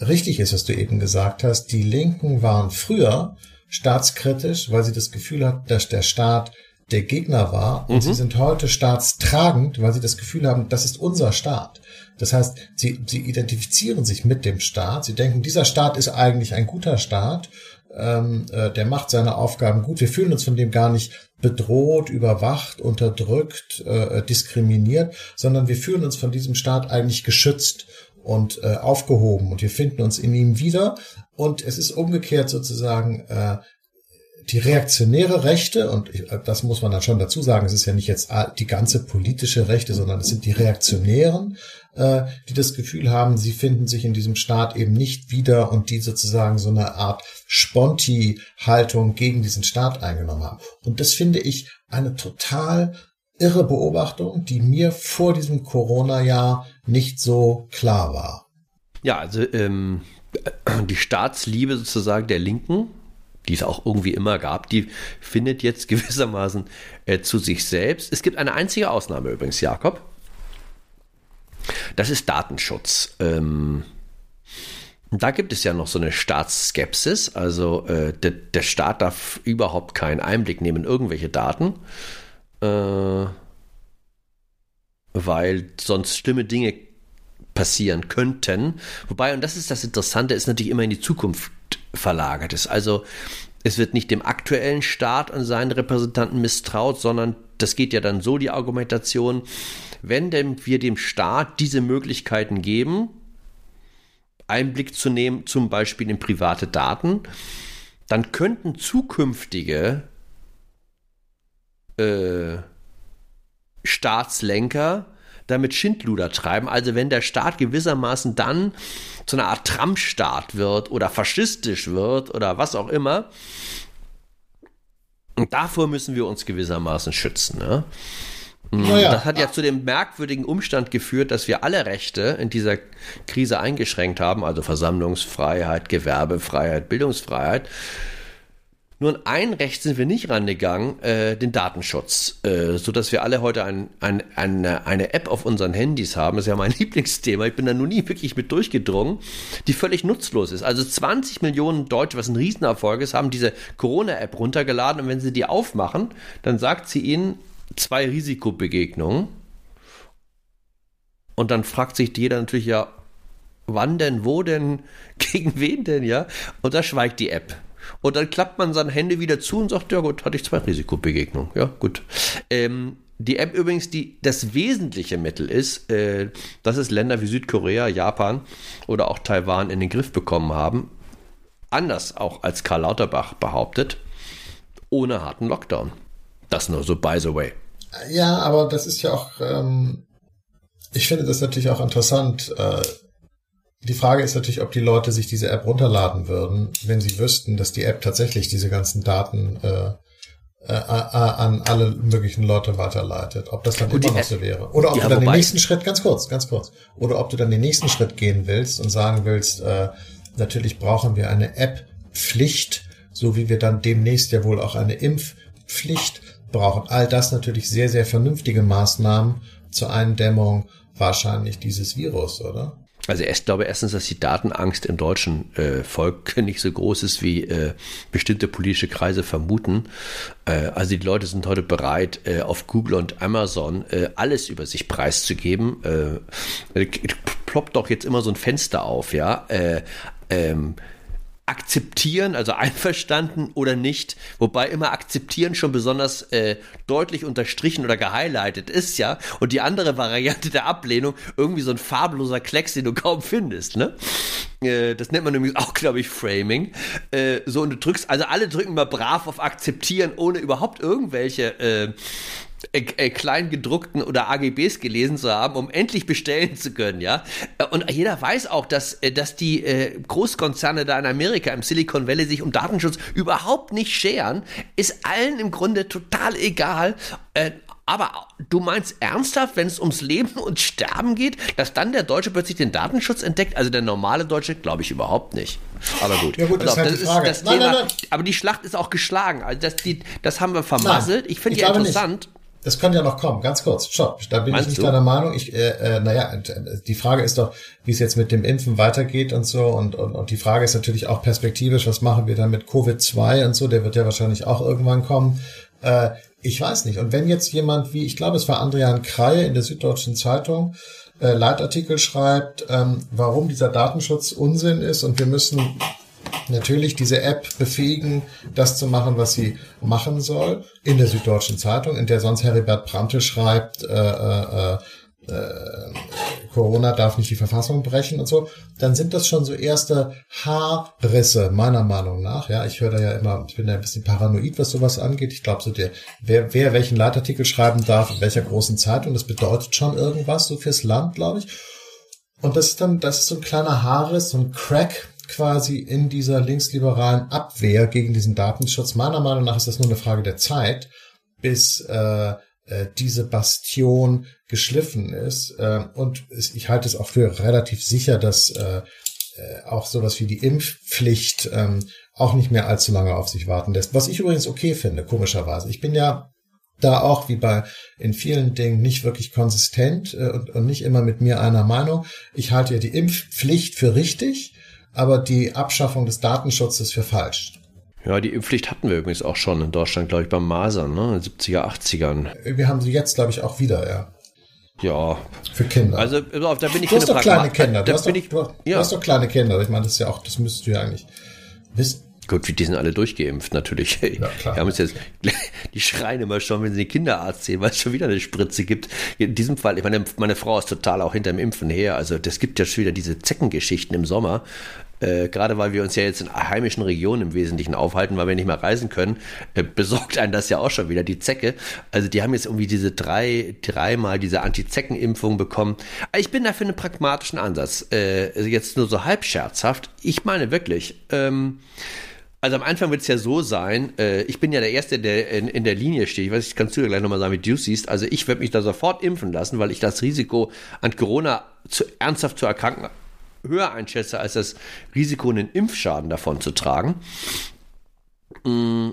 richtig ist, was du eben gesagt hast. Die Linken waren früher staatskritisch, weil sie das Gefühl hatten, dass der Staat der Gegner war. Und mhm. sie sind heute staatstragend, weil sie das Gefühl haben, das ist unser Staat. Das heißt, sie, sie identifizieren sich mit dem Staat. Sie denken, dieser Staat ist eigentlich ein guter Staat. Ähm, äh, der macht seine Aufgaben gut. Wir fühlen uns von dem gar nicht bedroht, überwacht, unterdrückt, äh, diskriminiert, sondern wir fühlen uns von diesem Staat eigentlich geschützt und äh, aufgehoben und wir finden uns in ihm wieder. Und es ist umgekehrt sozusagen äh, die reaktionäre Rechte, und das muss man dann schon dazu sagen, es ist ja nicht jetzt die ganze politische Rechte, sondern es sind die Reaktionären, äh, die das Gefühl haben, sie finden sich in diesem Staat eben nicht wieder und die sozusagen so eine Art Sponti-Haltung gegen diesen Staat eingenommen haben. Und das finde ich eine total irre Beobachtung, die mir vor diesem Corona-Jahr nicht so klar war. Ja, also ähm, die Staatsliebe sozusagen der Linken die es auch irgendwie immer gab, die findet jetzt [LAUGHS] gewissermaßen äh, zu sich selbst. Es gibt eine einzige Ausnahme übrigens, Jakob. Das ist Datenschutz. Ähm, da gibt es ja noch so eine Staatsskepsis. Also äh, der, der, Staat darf überhaupt keinen Einblick nehmen in irgendwelche Daten, äh, weil sonst schlimme Dinge passieren könnten. Wobei, und das ist das Interessante, ist natürlich immer in die Zukunft verlagert ist. Also es wird nicht dem aktuellen Staat und seinen Repräsentanten misstraut, sondern das geht ja dann so die Argumentation, wenn denn wir dem Staat diese Möglichkeiten geben, Einblick zu nehmen, zum Beispiel in private Daten, dann könnten zukünftige äh, Staatslenker damit Schindluder treiben. Also wenn der Staat gewissermaßen dann zu einer Art Trump-Staat wird oder faschistisch wird oder was auch immer. Und davor müssen wir uns gewissermaßen schützen. Ne? Naja. Das hat ja zu dem merkwürdigen Umstand geführt, dass wir alle Rechte in dieser Krise eingeschränkt haben, also Versammlungsfreiheit, Gewerbefreiheit, Bildungsfreiheit. Nur an ein Recht sind wir nicht rangegangen, äh, den Datenschutz, äh, sodass wir alle heute ein, ein, eine, eine App auf unseren Handys haben. Das ist ja mein [LAUGHS] Lieblingsthema. Ich bin da noch nie wirklich mit durchgedrungen, die völlig nutzlos ist. Also 20 Millionen Deutsche, was ein Riesenerfolg ist, haben diese Corona-App runtergeladen und wenn sie die aufmachen, dann sagt sie ihnen zwei Risikobegegnungen. Und dann fragt sich jeder natürlich ja, wann denn, wo denn, [LAUGHS] gegen wen denn, ja? Und da schweigt die App. Und dann klappt man seine Hände wieder zu und sagt, ja gut, hatte ich zwei Risikobegegnungen. Ja, gut. Ähm, die App übrigens, die das wesentliche Mittel ist, äh, dass es Länder wie Südkorea, Japan oder auch Taiwan in den Griff bekommen haben. Anders auch als Karl Lauterbach behauptet, ohne harten Lockdown. Das nur so by the way. Ja, aber das ist ja auch, ähm, ich finde das natürlich auch interessant. Äh, die Frage ist natürlich, ob die Leute sich diese App runterladen würden, wenn sie wüssten, dass die App tatsächlich diese ganzen Daten äh, äh, an alle möglichen Leute weiterleitet. Ob das dann Gut, immer noch so wäre. Oder ob ja, du dann den nächsten Schritt, ganz kurz, ganz kurz, oder ob du dann den nächsten Schritt gehen willst und sagen willst, äh, natürlich brauchen wir eine App-Pflicht, so wie wir dann demnächst ja wohl auch eine Impf- Impfpflicht brauchen. All das natürlich sehr, sehr vernünftige Maßnahmen zur Eindämmung wahrscheinlich dieses Virus, oder? Also ich glaube erstens, dass die Datenangst im deutschen äh, Volk [LAUGHS] nicht so groß ist, wie äh, bestimmte politische Kreise vermuten. Äh, also die Leute sind heute bereit, äh, auf Google und Amazon äh, alles über sich preiszugeben. Äh, ploppt doch jetzt immer so ein Fenster auf, ja. Ähm, akzeptieren, also einverstanden oder nicht, wobei immer akzeptieren schon besonders äh, deutlich unterstrichen oder gehighlightet ist, ja, und die andere Variante der Ablehnung irgendwie so ein farbloser Klecks, den du kaum findest, ne? Äh, das nennt man übrigens auch, glaube ich, Framing. Äh, so, und du drückst, also alle drücken mal brav auf Akzeptieren, ohne überhaupt irgendwelche äh, äh, kleingedruckten oder AGBs gelesen zu haben, um endlich bestellen zu können, ja. Äh, und jeder weiß auch, dass, dass die äh, Großkonzerne da in Amerika, im Silicon Valley, sich um Datenschutz überhaupt nicht scheren. Ist allen im Grunde total egal. Äh, aber du meinst ernsthaft, wenn es ums Leben und Sterben geht, dass dann der Deutsche plötzlich den Datenschutz entdeckt? Also der normale Deutsche, glaube ich überhaupt nicht. Aber gut. Ja gut, das, also, ist, halt ist nein, Thema. Nein, nein. Aber die Schlacht ist auch geschlagen. Also das, die, das haben wir vermasselt. ich finde die interessant. Nicht. Das könnte ja noch kommen, ganz kurz. Stopp, da bin Meinst ich nicht du? deiner Meinung. Ich, äh, äh, naja, die Frage ist doch, wie es jetzt mit dem Impfen weitergeht und so. Und, und, und die Frage ist natürlich auch perspektivisch, was machen wir dann mit Covid-2 und so, der wird ja wahrscheinlich auch irgendwann kommen. Äh, ich weiß nicht. Und wenn jetzt jemand wie, ich glaube, es war Andrian Kreie in der Süddeutschen Zeitung, äh, Leitartikel schreibt, ähm, warum dieser Datenschutz Unsinn ist und wir müssen natürlich diese App befähigen, das zu machen, was sie machen soll. In der Süddeutschen Zeitung, in der sonst Heribert Brandte schreibt, äh, äh, äh, Corona darf nicht die Verfassung brechen und so, dann sind das schon so erste Haarrisse, meiner Meinung nach. Ja, ich höre da ja immer, ich bin da ein bisschen paranoid, was sowas angeht. Ich glaube so, der, wer, wer welchen Leitartikel schreiben darf, in welcher großen Zeitung, das bedeutet schon irgendwas, so fürs Land, glaube ich. Und das ist dann, das ist so ein kleiner Haarriss, so ein Crack, quasi in dieser linksliberalen Abwehr gegen diesen Datenschutz. Meiner Meinung nach ist das nur eine Frage der Zeit, bis äh, äh, diese Bastion geschliffen ist. Äh, und ich halte es auch für relativ sicher, dass äh, äh, auch sowas wie die Impfpflicht ähm, auch nicht mehr allzu lange auf sich warten lässt. Was ich übrigens okay finde, komischerweise. Ich bin ja da auch wie bei in vielen Dingen nicht wirklich konsistent äh, und, und nicht immer mit mir einer Meinung. Ich halte ja die Impfpflicht für richtig aber die Abschaffung des Datenschutzes für falsch. Ja, die Impfpflicht hatten wir übrigens auch schon in Deutschland, glaube ich, beim Masern, ne? In den 70er, 80ern. Wir haben sie jetzt, glaube ich, auch wieder, ja. Ja. Für Kinder. Also, da bin ich du hast doch kleine Kinder. Du, hast doch, ich, du, ja. hast doch kleine Kinder. Ich meine, das ist ja auch, das müsstest du ja eigentlich wissen. Gut, die sind alle durchgeimpft, natürlich. Ja, klar. [LAUGHS] Wir haben uns jetzt, [LAUGHS] die schreien immer schon, wenn sie den Kinderarzt sehen, weil es schon wieder eine Spritze gibt. In diesem Fall, ich meine, meine Frau ist total auch hinter dem Impfen her. Also, das gibt ja schon wieder diese Zeckengeschichten im Sommer. Äh, gerade weil wir uns ja jetzt in heimischen Regionen im Wesentlichen aufhalten, weil wir nicht mehr reisen können, äh, besorgt einen das ja auch schon wieder, die Zecke. Also die haben jetzt irgendwie diese drei, dreimal diese Anti-Zecken-Impfung bekommen. Ich bin da für einen pragmatischen Ansatz. Äh, jetzt nur so halb scherzhaft. Ich meine wirklich, ähm, also am Anfang wird es ja so sein, äh, ich bin ja der Erste, der in, in der Linie steht. Ich weiß, ich kannst du ja gleich nochmal sagen, wie du siehst. Also ich werde mich da sofort impfen lassen, weil ich das Risiko an Corona zu, ernsthaft zu erkranken höher einschätze als das Risiko, einen Impfschaden davon zu tragen. Mm,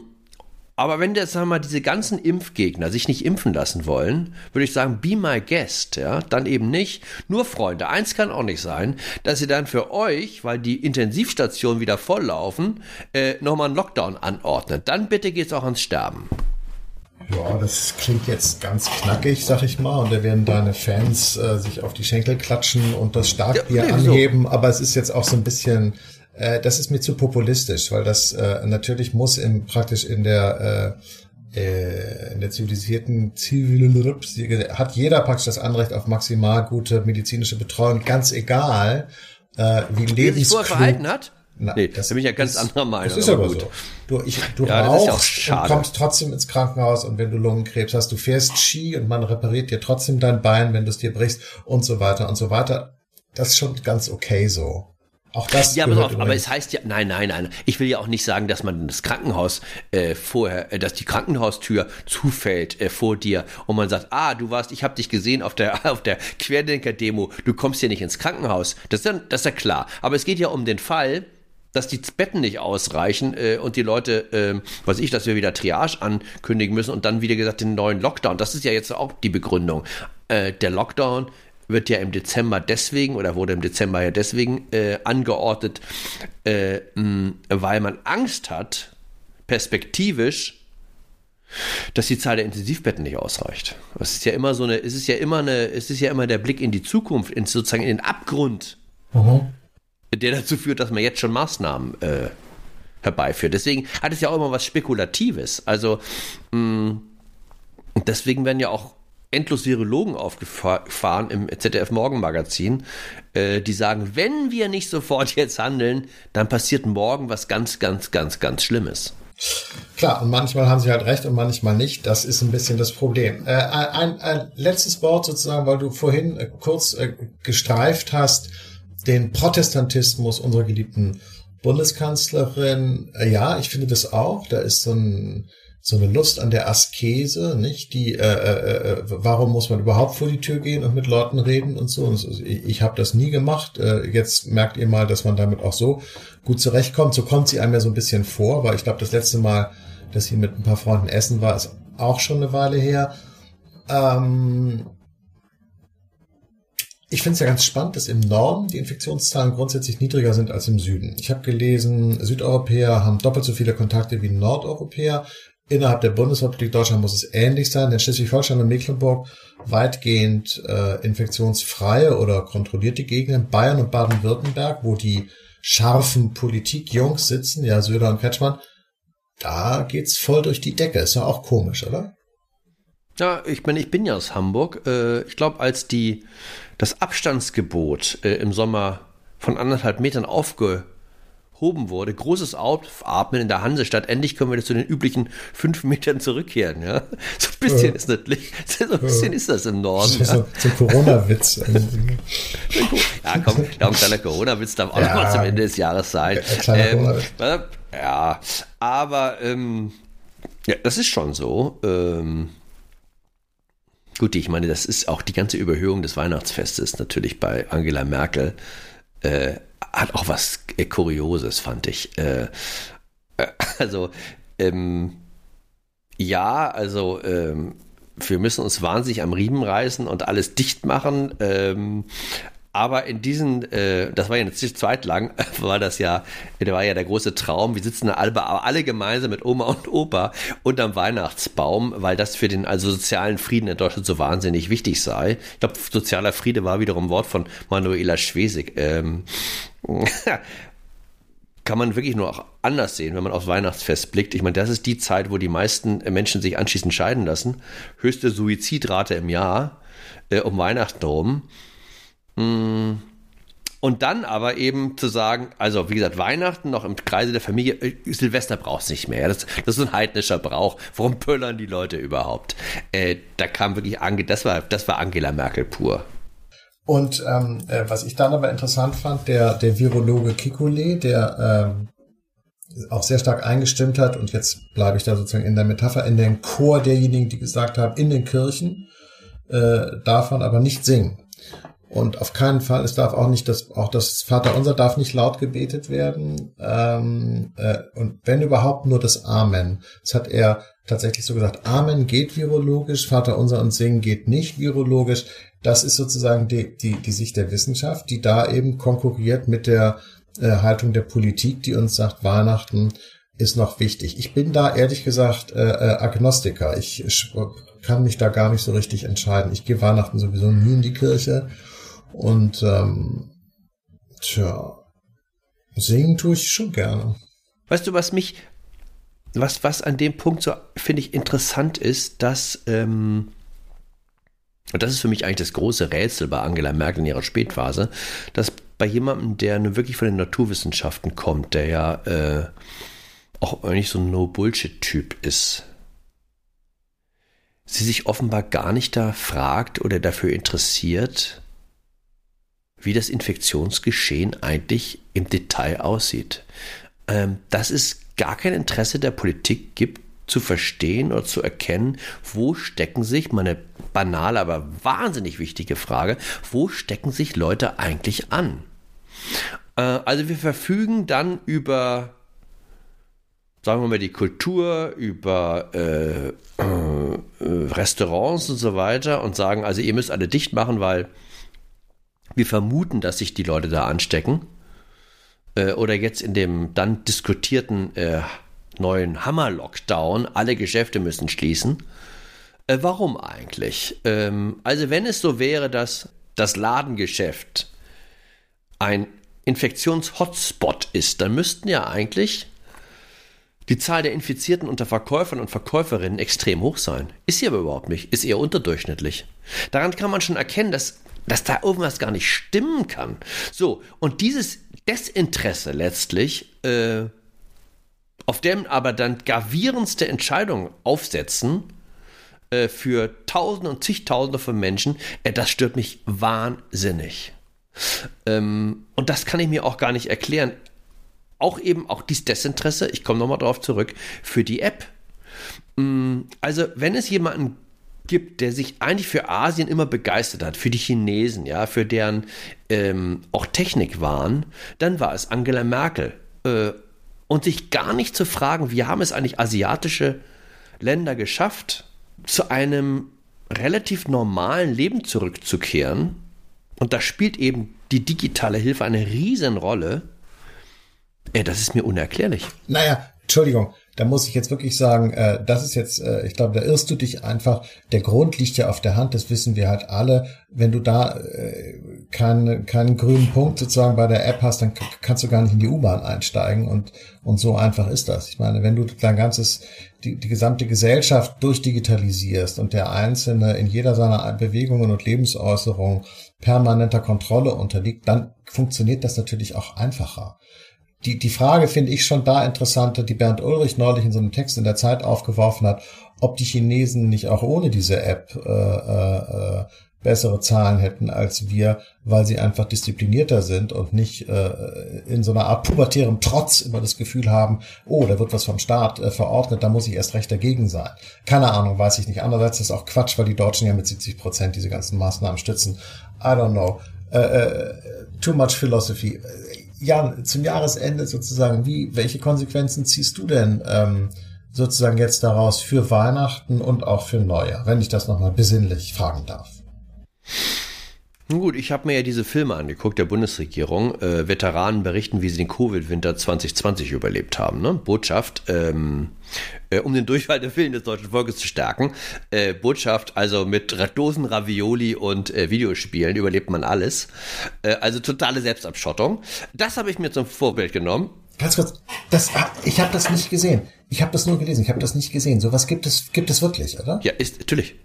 aber wenn jetzt sagen wir mal diese ganzen Impfgegner sich nicht impfen lassen wollen, würde ich sagen, be my guest, ja, dann eben nicht. Nur Freunde, eins kann auch nicht sein, dass ihr dann für euch, weil die Intensivstationen wieder volllaufen, äh, nochmal einen Lockdown anordnet. Dann bitte geht's auch ans Sterben. Ja, das klingt jetzt ganz knackig, sag ich mal. Und da werden deine Fans äh, sich auf die Schenkel klatschen und das Starkbier ja, anheben. So. Aber es ist jetzt auch so ein bisschen, äh, das ist mir zu populistisch, weil das äh, natürlich muss im, praktisch in der äh, äh in der zivilisierten Zivil hat jeder praktisch das Anrecht auf maximal gute medizinische Betreuung, ganz egal, äh, wie lebensklug... Wer sich vorher verhalten hat? Na, nee, das bin ich ja ganz ist, anderer Meinung. Das ist aber, aber so. Du, ich, du ja, rauchst ja und kommst trotzdem ins Krankenhaus und wenn du Lungenkrebs hast, du fährst Ski und man repariert dir trotzdem dein Bein, wenn du es dir brichst und so weiter und so weiter. Das ist schon ganz okay so. Auch das. Ja, aber, auf, aber es heißt ja, nein, nein, nein. Ich will ja auch nicht sagen, dass man das Krankenhaus äh, vorher, äh, dass die Krankenhaustür zufällt äh, vor dir und man sagt, ah, du warst, ich habe dich gesehen auf der [LAUGHS] auf der Querdenker-Demo, du kommst hier nicht ins Krankenhaus. Das ist, ja, das ist ja klar. Aber es geht ja um den Fall, dass die Betten nicht ausreichen äh, und die Leute, äh, weiß ich, dass wir wieder Triage ankündigen müssen und dann wieder gesagt den neuen Lockdown. Das ist ja jetzt auch die Begründung. Äh, der Lockdown wird ja im Dezember deswegen oder wurde im Dezember ja deswegen äh, angeordnet, äh, mh, weil man Angst hat, perspektivisch, dass die Zahl der Intensivbetten nicht ausreicht. Es ist ja immer so eine, es ist ja immer eine, es ist ja immer der Blick in die Zukunft, in sozusagen in den Abgrund, mhm. Der dazu führt, dass man jetzt schon Maßnahmen äh, herbeiführt. Deswegen hat es ja auch immer was Spekulatives. Also mh, deswegen werden ja auch endlos Virologen aufgefahren im ZDF Morgenmagazin, äh, die sagen, wenn wir nicht sofort [LAUGHS] jetzt handeln, dann passiert morgen was ganz, ganz, ganz, ganz Schlimmes. Klar, und manchmal haben sie halt recht und manchmal nicht. Das ist ein bisschen das Problem. Äh, ein, ein, letztes Wort sozusagen, weil du vorhin äh, kurz äh, gestreift hast, den Protestantismus unserer geliebten Bundeskanzlerin. Äh, ja, ich finde das auch. Da ist so ein so eine Lust an der Askese, nicht? Die, äh, äh, äh, warum muss man überhaupt vor die Tür gehen und mit Leuten reden und so? Und ich ich habe das nie gemacht. Äh, jetzt merkt ihr mal, dass man damit auch so gut zurechtkommt. So kommt sie einem ja so ein bisschen vor, weil ich glaube, das letzte Mal, dass sie mit ein paar Freunden essen war, ist auch schon eine Weile her. Ähm, ich finde es ja ganz spannend, dass im Norden die Infektionszahlen grundsätzlich niedriger sind als im Süden. Ich habe gelesen, Südeuropäer haben doppelt so viele Kontakte wie Nordeuropäer. Innerhalb der Bundesrepublik Deutschland muss es ähnlich sein, denn Schleswig-Holstein und Mecklenburg weitgehend äh, infektionsfreie oder kontrollierte Gegenden. Bayern und Baden-Württemberg, wo die scharfen Politikjungs sitzen, ja, Söder und Kretschmann, da geht's voll durch die Decke. Ist ja auch komisch, oder? Ja, ich meine, ich bin ja aus Hamburg. Äh, ich glaube, als die das Abstandsgebot äh, im Sommer von anderthalb Metern aufge erhoben wurde. Großes Aufatmen in der Hansestadt. Endlich können wir zu den üblichen fünf Metern zurückkehren. Ja? So ein bisschen ja. ist natürlich, [LAUGHS] so ein bisschen ist das im Norden. Das ist ja. so, Corona-Witz. [LAUGHS] ja, komm, da ein kleiner Corona-Witz darf auch ja. noch mal zum Ende des Jahres sein. Ähm, ja, aber ähm, ja, das ist schon so. Ähm, gut, ich meine, das ist auch die ganze Überhöhung des Weihnachtsfestes natürlich bei Angela Merkel. Äh, hat auch was äh, Kurioses, fand ich. Äh, äh, also, ähm, ja, also ähm, wir müssen uns wahnsinnig am Riemen reißen und alles dicht machen. Ähm, aber in diesen, äh, das war ja eine Zeit lang, [LAUGHS] war das ja, da war ja der große Traum. Wir sitzen alle, alle gemeinsam mit Oma und Opa unterm Weihnachtsbaum, weil das für den also sozialen Frieden in Deutschland so wahnsinnig wichtig sei. Ich glaube, sozialer Friede war wiederum ein Wort von Manuela Schwesig. Ähm, [LAUGHS] kann man wirklich nur auch anders sehen, wenn man aufs Weihnachtsfest blickt. Ich meine, das ist die Zeit, wo die meisten Menschen sich anschließend scheiden lassen. Höchste Suizidrate im Jahr äh, um Weihnachten rum. Mm. Und dann aber eben zu sagen, also wie gesagt, Weihnachten noch im Kreise der Familie, äh, Silvester braucht es nicht mehr. Das, das, ist ein heidnischer Brauch. Warum pöllern die Leute überhaupt? Äh, da kam wirklich Ange, das war, das war Angela Merkel pur. Und ähm, äh, was ich dann aber interessant fand, der, der Virologe Kikule, der ähm, auch sehr stark eingestimmt hat, und jetzt bleibe ich da sozusagen in der Metapher, in den Chor derjenigen, die gesagt haben, in den Kirchen äh, darf man aber nicht singen. Und auf keinen Fall, es darf auch nicht das, auch das Vaterunser darf nicht laut gebetet werden. Ähm, äh, und wenn überhaupt nur das Amen. Das hat er tatsächlich so gesagt. Amen geht virologisch, Vaterunser und Singen geht nicht virologisch. Das ist sozusagen die, die, die Sicht der Wissenschaft, die da eben konkurriert mit der äh, Haltung der Politik, die uns sagt, Weihnachten ist noch wichtig. Ich bin da ehrlich gesagt äh, äh, Agnostiker. Ich, ich kann mich da gar nicht so richtig entscheiden. Ich gehe Weihnachten sowieso nie in die Kirche und ähm, tja, singen tue ich schon gerne. Weißt du, was mich, was, was an dem Punkt so, finde ich, interessant ist, dass, ähm, und das ist für mich eigentlich das große Rätsel bei Angela Merkel in ihrer Spätphase, dass bei jemandem, der nur wirklich von den Naturwissenschaften kommt, der ja äh, auch eigentlich so ein No-Bullshit-Typ ist, sie sich offenbar gar nicht da fragt oder dafür interessiert, wie das Infektionsgeschehen eigentlich im Detail aussieht. Ähm, dass es gar kein Interesse der Politik gibt, zu verstehen oder zu erkennen, wo stecken sich, meine banale, aber wahnsinnig wichtige Frage, wo stecken sich Leute eigentlich an? Äh, also wir verfügen dann über, sagen wir mal, die Kultur, über äh, äh, Restaurants und so weiter und sagen, also ihr müsst alle dicht machen, weil wir vermuten, dass sich die Leute da anstecken. Äh, oder jetzt in dem dann diskutierten äh, neuen Hammer-Lockdown, alle Geschäfte müssen schließen. Äh, warum eigentlich? Ähm, also wenn es so wäre, dass das Ladengeschäft ein Infektions-Hotspot ist, dann müssten ja eigentlich die Zahl der Infizierten unter Verkäufern und Verkäuferinnen extrem hoch sein. Ist sie aber überhaupt nicht, ist eher unterdurchschnittlich. Daran kann man schon erkennen, dass, dass da irgendwas gar nicht stimmen kann. So, und dieses Desinteresse letztlich, äh, auf dem aber dann gravierendste Entscheidungen aufsetzen, äh, für Tausende und zigtausende von Menschen, äh, das stört mich wahnsinnig. Ähm, und das kann ich mir auch gar nicht erklären. Auch eben auch dieses Desinteresse, ich komme nochmal darauf zurück, für die App. Mm, also, wenn es jemanden gibt, der sich eigentlich für Asien immer begeistert hat, für die Chinesen, ja, für deren ähm, auch Technik waren, dann war es Angela Merkel. Äh, und sich gar nicht zu fragen, wie haben es eigentlich asiatische Länder geschafft, zu einem relativ normalen Leben zurückzukehren, und da spielt eben die digitale Hilfe eine Riesenrolle, ey, das ist mir unerklärlich. Naja, Entschuldigung, da muss ich jetzt wirklich sagen, äh, das ist jetzt, äh, ich glaube, da irrst du dich einfach. Der Grund liegt ja auf der Hand, das wissen wir halt alle. Wenn du da äh, keinen, keinen grünen Punkt sozusagen bei der App hast, dann kannst du gar nicht in die U-Bahn einsteigen und, und so einfach ist das. Ich meine, wenn du dein ganzes, die, die gesamte Gesellschaft durchdigitalisierst und der Einzelne in jeder seiner Bewegungen und Lebensäußerungen permanenter Kontrolle unterliegt, dann funktioniert das natürlich auch einfacher die, die Frage finde ich schon da interessanter, die Bernd Ulrich neulich in so einem Text in der Zeit aufgeworfen hat, ob die Chinesen nicht auch ohne diese App äh, äh, äh, bessere Zahlen hätten als wir, weil sie einfach disziplinierter sind und nicht äh, in so einer Art pubertärem Trotz immer das Gefühl haben, oh, da wird was vom Staat äh, verordnet, da muss ich erst recht dagegen sein. Keine Ahnung, weiß ich nicht. Andererseits ist auch Quatsch, weil die Deutschen ja mit 70 Prozent diese ganzen Maßnahmen stützen. I don't know. Äh, äh, too much philosophy ja, zum Jahresende sozusagen, wie, welche Konsequenzen ziehst du denn ähm, sozusagen jetzt daraus für Weihnachten und auch für Neujahr, wenn ich das nochmal besinnlich fragen darf? Nun gut, ich habe mir ja diese Filme angeguckt der Bundesregierung. Äh, Veteranen berichten, wie sie den Covid-Winter 2020 überlebt haben. Ne? Botschaft, ähm, äh, um den Durchfall der Willen des deutschen Volkes zu stärken. Äh, Botschaft, also mit Dosen Ravioli und äh, Videospielen überlebt man alles. Äh, also totale Selbstabschottung. Das habe ich mir zum Vorbild genommen. Ganz kurz, das, ich habe das nicht gesehen. Ich habe das nur gelesen. Ich habe das nicht gesehen. So was gibt es, gibt es wirklich, oder? Ja, ist natürlich.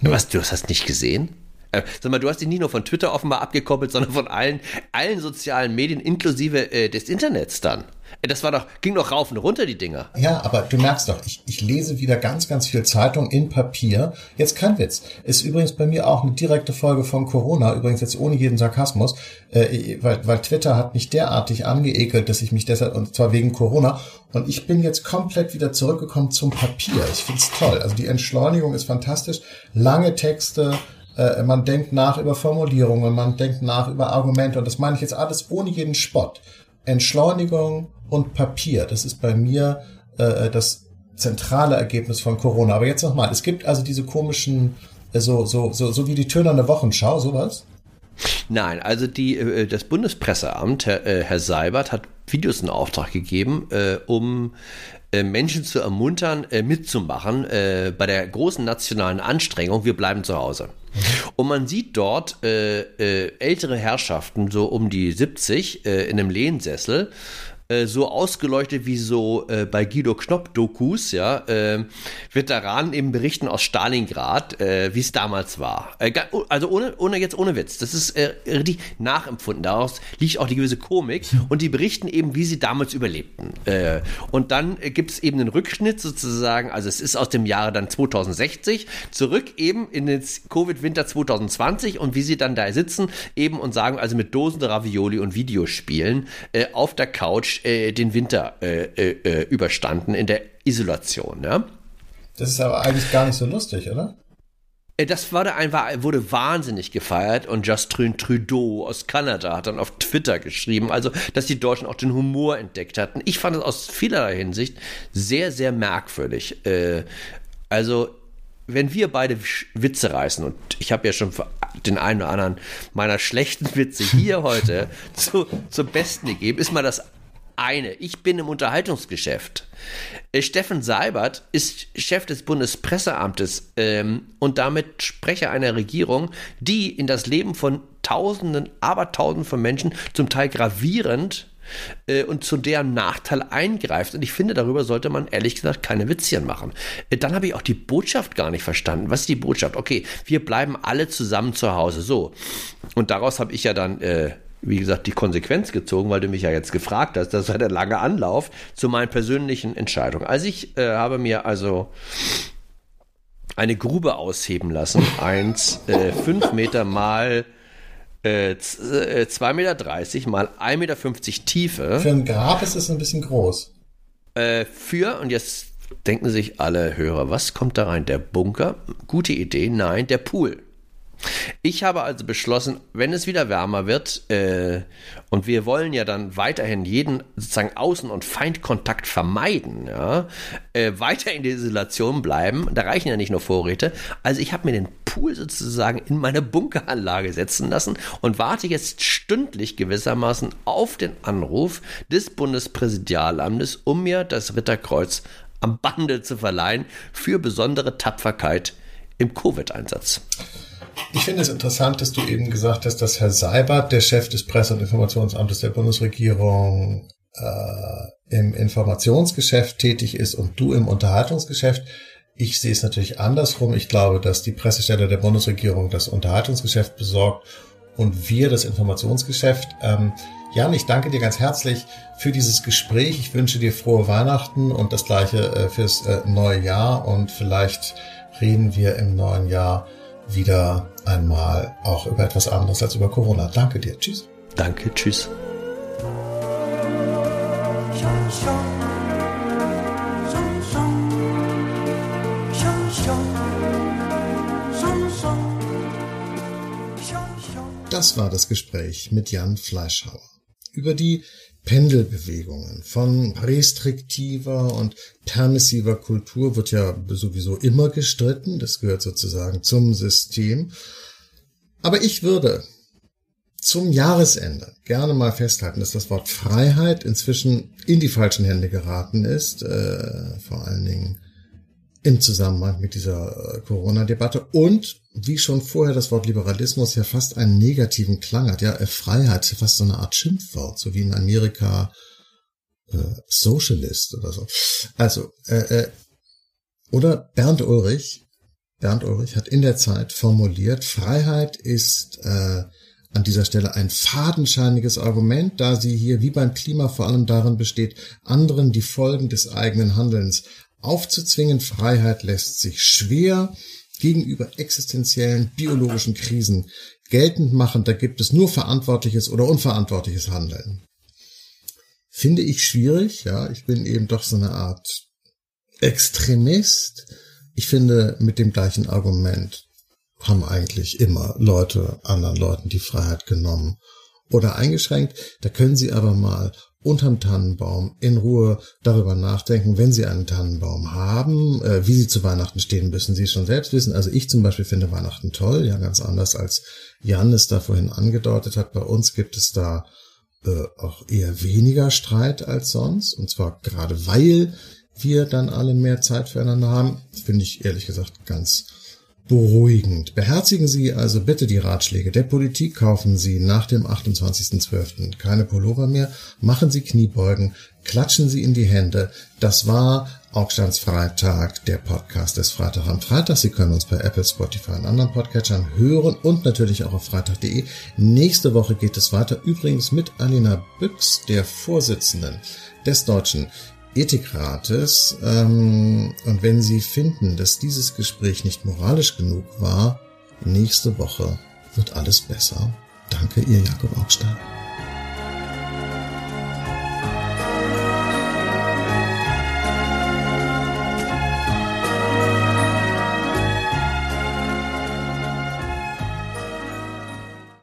Was, du hast das nicht gesehen? Äh, sag mal, du hast dich nicht nur von Twitter offenbar abgekoppelt, sondern von allen, allen sozialen Medien inklusive äh, des Internets dann. Äh, das war doch, ging doch rauf und runter, die Dinger. Ja, aber du merkst doch, ich, ich lese wieder ganz, ganz viel Zeitung in Papier. Jetzt kein Witz. Ist übrigens bei mir auch eine direkte Folge von Corona, übrigens jetzt ohne jeden Sarkasmus, äh, weil, weil Twitter hat mich derartig angeekelt, dass ich mich deshalb, und zwar wegen Corona, und ich bin jetzt komplett wieder zurückgekommen zum Papier. Ich find's toll. Also die Entschleunigung ist fantastisch. Lange Texte, äh, man denkt nach über Formulierungen, man denkt nach über Argumente und das meine ich jetzt alles ohne jeden Spott. Entschleunigung und Papier, das ist bei mir äh, das zentrale Ergebnis von Corona. Aber jetzt nochmal, es gibt also diese komischen, äh, so, so, so, so wie die tönerne Wochenschau, sowas? Nein, also die, äh, das Bundespresseamt, Herr, äh, Herr Seibert, hat Videos in Auftrag gegeben, äh, um äh, Menschen zu ermuntern, äh, mitzumachen äh, bei der großen nationalen Anstrengung, wir bleiben zu Hause. Und man sieht dort ältere Herrschaften, so um die 70, in einem Lehnsessel, äh, so ausgeleuchtet wie so äh, bei Guido Knopp-Dokus, ja, äh, Veteranen eben berichten aus Stalingrad, äh, wie es damals war. Äh, also ohne, ohne jetzt ohne Witz. Das ist äh, richtig nachempfunden. Daraus liegt auch die gewisse Komik und die berichten eben, wie sie damals überlebten. und dann gibt es eben einen Rückschnitt sozusagen, also es ist aus dem Jahre dann 2060, zurück eben in den Covid-Winter 2020 und wie sie dann da sitzen eben und sagen, also mit Dosen Ravioli und Videospielen auf der Couch äh, den Winter äh, äh, äh, überstanden in der Isolation. Ja? Das ist aber eigentlich gar nicht so lustig, oder? Äh, das wurde, einfach, wurde wahnsinnig gefeiert und Justin Trudeau aus Kanada hat dann auf Twitter geschrieben, also dass die Deutschen auch den Humor entdeckt hatten. Ich fand es aus vielerlei Hinsicht sehr, sehr merkwürdig. Also wenn wir beide Witze reißen, und ich habe ja schon den einen oder anderen meiner schlechten Witze hier [LAUGHS] heute zu, zum Besten gegeben, ist mal das eine. Ich bin im Unterhaltungsgeschäft. Äh, Steffen Seibert ist Chef des Bundespresseamtes ähm, und damit Sprecher einer Regierung, die in das Leben von Tausenden, Abertausenden von Menschen zum Teil gravierend äh, und zu deren Nachteil eingreift. Und ich finde, darüber sollte man ehrlich gesagt keine Witzchen machen. Äh, dann habe ich auch die Botschaft gar nicht verstanden. Was ist die Botschaft? Okay, wir bleiben alle zusammen zu Hause. So. Und daraus habe ich ja dann. Äh, wie gesagt, die Konsequenz gezogen, weil du mich ja jetzt gefragt hast. Das war der lange Anlauf zu meinen persönlichen Entscheidungen. Also ich äh, habe mir also eine Grube ausheben lassen, eins, äh, fünf Meter mal äh, 2,30 äh, Meter mal 1,50 Meter Tiefe. Für ein Grab ist es ein bisschen groß. Äh, für, und jetzt denken sich alle Hörer, was kommt da rein? Der Bunker? Gute Idee. Nein, der Pool. Ich habe also beschlossen, wenn es wieder wärmer wird, äh, und wir wollen ja dann weiterhin jeden sozusagen Außen- und Feindkontakt vermeiden, ja, äh, weiter in der Isolation bleiben, da reichen ja nicht nur Vorräte. Also ich habe mir den Pool sozusagen in meine Bunkeranlage setzen lassen und warte jetzt stündlich gewissermaßen auf den Anruf des Bundespräsidialamtes, um mir das Ritterkreuz am Bande zu verleihen für besondere Tapferkeit im Covid-Einsatz. Ich finde es interessant, dass du eben gesagt hast, dass Herr Seibert, der Chef des Presse- und Informationsamtes der Bundesregierung, äh, im Informationsgeschäft tätig ist und du im Unterhaltungsgeschäft. Ich sehe es natürlich andersrum. Ich glaube, dass die Pressestelle der Bundesregierung das Unterhaltungsgeschäft besorgt und wir das Informationsgeschäft. Ähm, Jan, ich danke dir ganz herzlich für dieses Gespräch. Ich wünsche dir frohe Weihnachten und das gleiche äh, fürs äh, neue Jahr und vielleicht reden wir im neuen Jahr wieder einmal auch über etwas anderes als über Corona. Danke dir. Tschüss. Danke. Tschüss. Das war das Gespräch mit Jan Fleischhauer über die Pendelbewegungen von restriktiver und permissiver Kultur wird ja sowieso immer gestritten. Das gehört sozusagen zum System. Aber ich würde zum Jahresende gerne mal festhalten, dass das Wort Freiheit inzwischen in die falschen Hände geraten ist, äh, vor allen Dingen im Zusammenhang mit dieser äh, Corona-Debatte und wie schon vorher das Wort Liberalismus ja fast einen negativen Klang hat, ja, äh, Freiheit, fast so eine Art Schimpfwort, so wie in Amerika äh, Socialist oder so. Also, äh, äh, oder Bernd Ulrich, Bernd Ulrich hat in der Zeit formuliert, Freiheit ist äh, an dieser Stelle ein fadenscheiniges Argument, da sie hier wie beim Klima vor allem darin besteht, anderen die Folgen des eigenen Handelns aufzuzwingen. Freiheit lässt sich schwer gegenüber existenziellen biologischen Krisen geltend machen. Da gibt es nur verantwortliches oder unverantwortliches Handeln. Finde ich schwierig, ja. Ich bin eben doch so eine Art Extremist. Ich finde, mit dem gleichen Argument haben eigentlich immer Leute anderen Leuten die Freiheit genommen oder eingeschränkt. Da können sie aber mal unterm Tannenbaum in Ruhe darüber nachdenken, wenn Sie einen Tannenbaum haben, äh, wie Sie zu Weihnachten stehen, müssen Sie schon selbst wissen. Also ich zum Beispiel finde Weihnachten toll, ja ganz anders als Jan es da vorhin angedeutet hat. Bei uns gibt es da äh, auch eher weniger Streit als sonst. Und zwar gerade weil wir dann alle mehr Zeit füreinander haben, finde ich ehrlich gesagt ganz beruhigend. Beherzigen Sie also bitte die Ratschläge der Politik, kaufen Sie nach dem 28.12. keine Pullover mehr, machen Sie Kniebeugen, klatschen Sie in die Hände. Das war Augstandsfreitag, der Podcast des Freitag am Freitag. Sie können uns bei Apple, Spotify und anderen Podcatchern hören und natürlich auch auf freitag.de. Nächste Woche geht es weiter, übrigens mit Alina Büchs, der Vorsitzenden des Deutschen Ethikrates. Ähm, und wenn Sie finden, dass dieses Gespräch nicht moralisch genug war, nächste Woche wird alles besser. Danke, Ihr Jakob Augstein.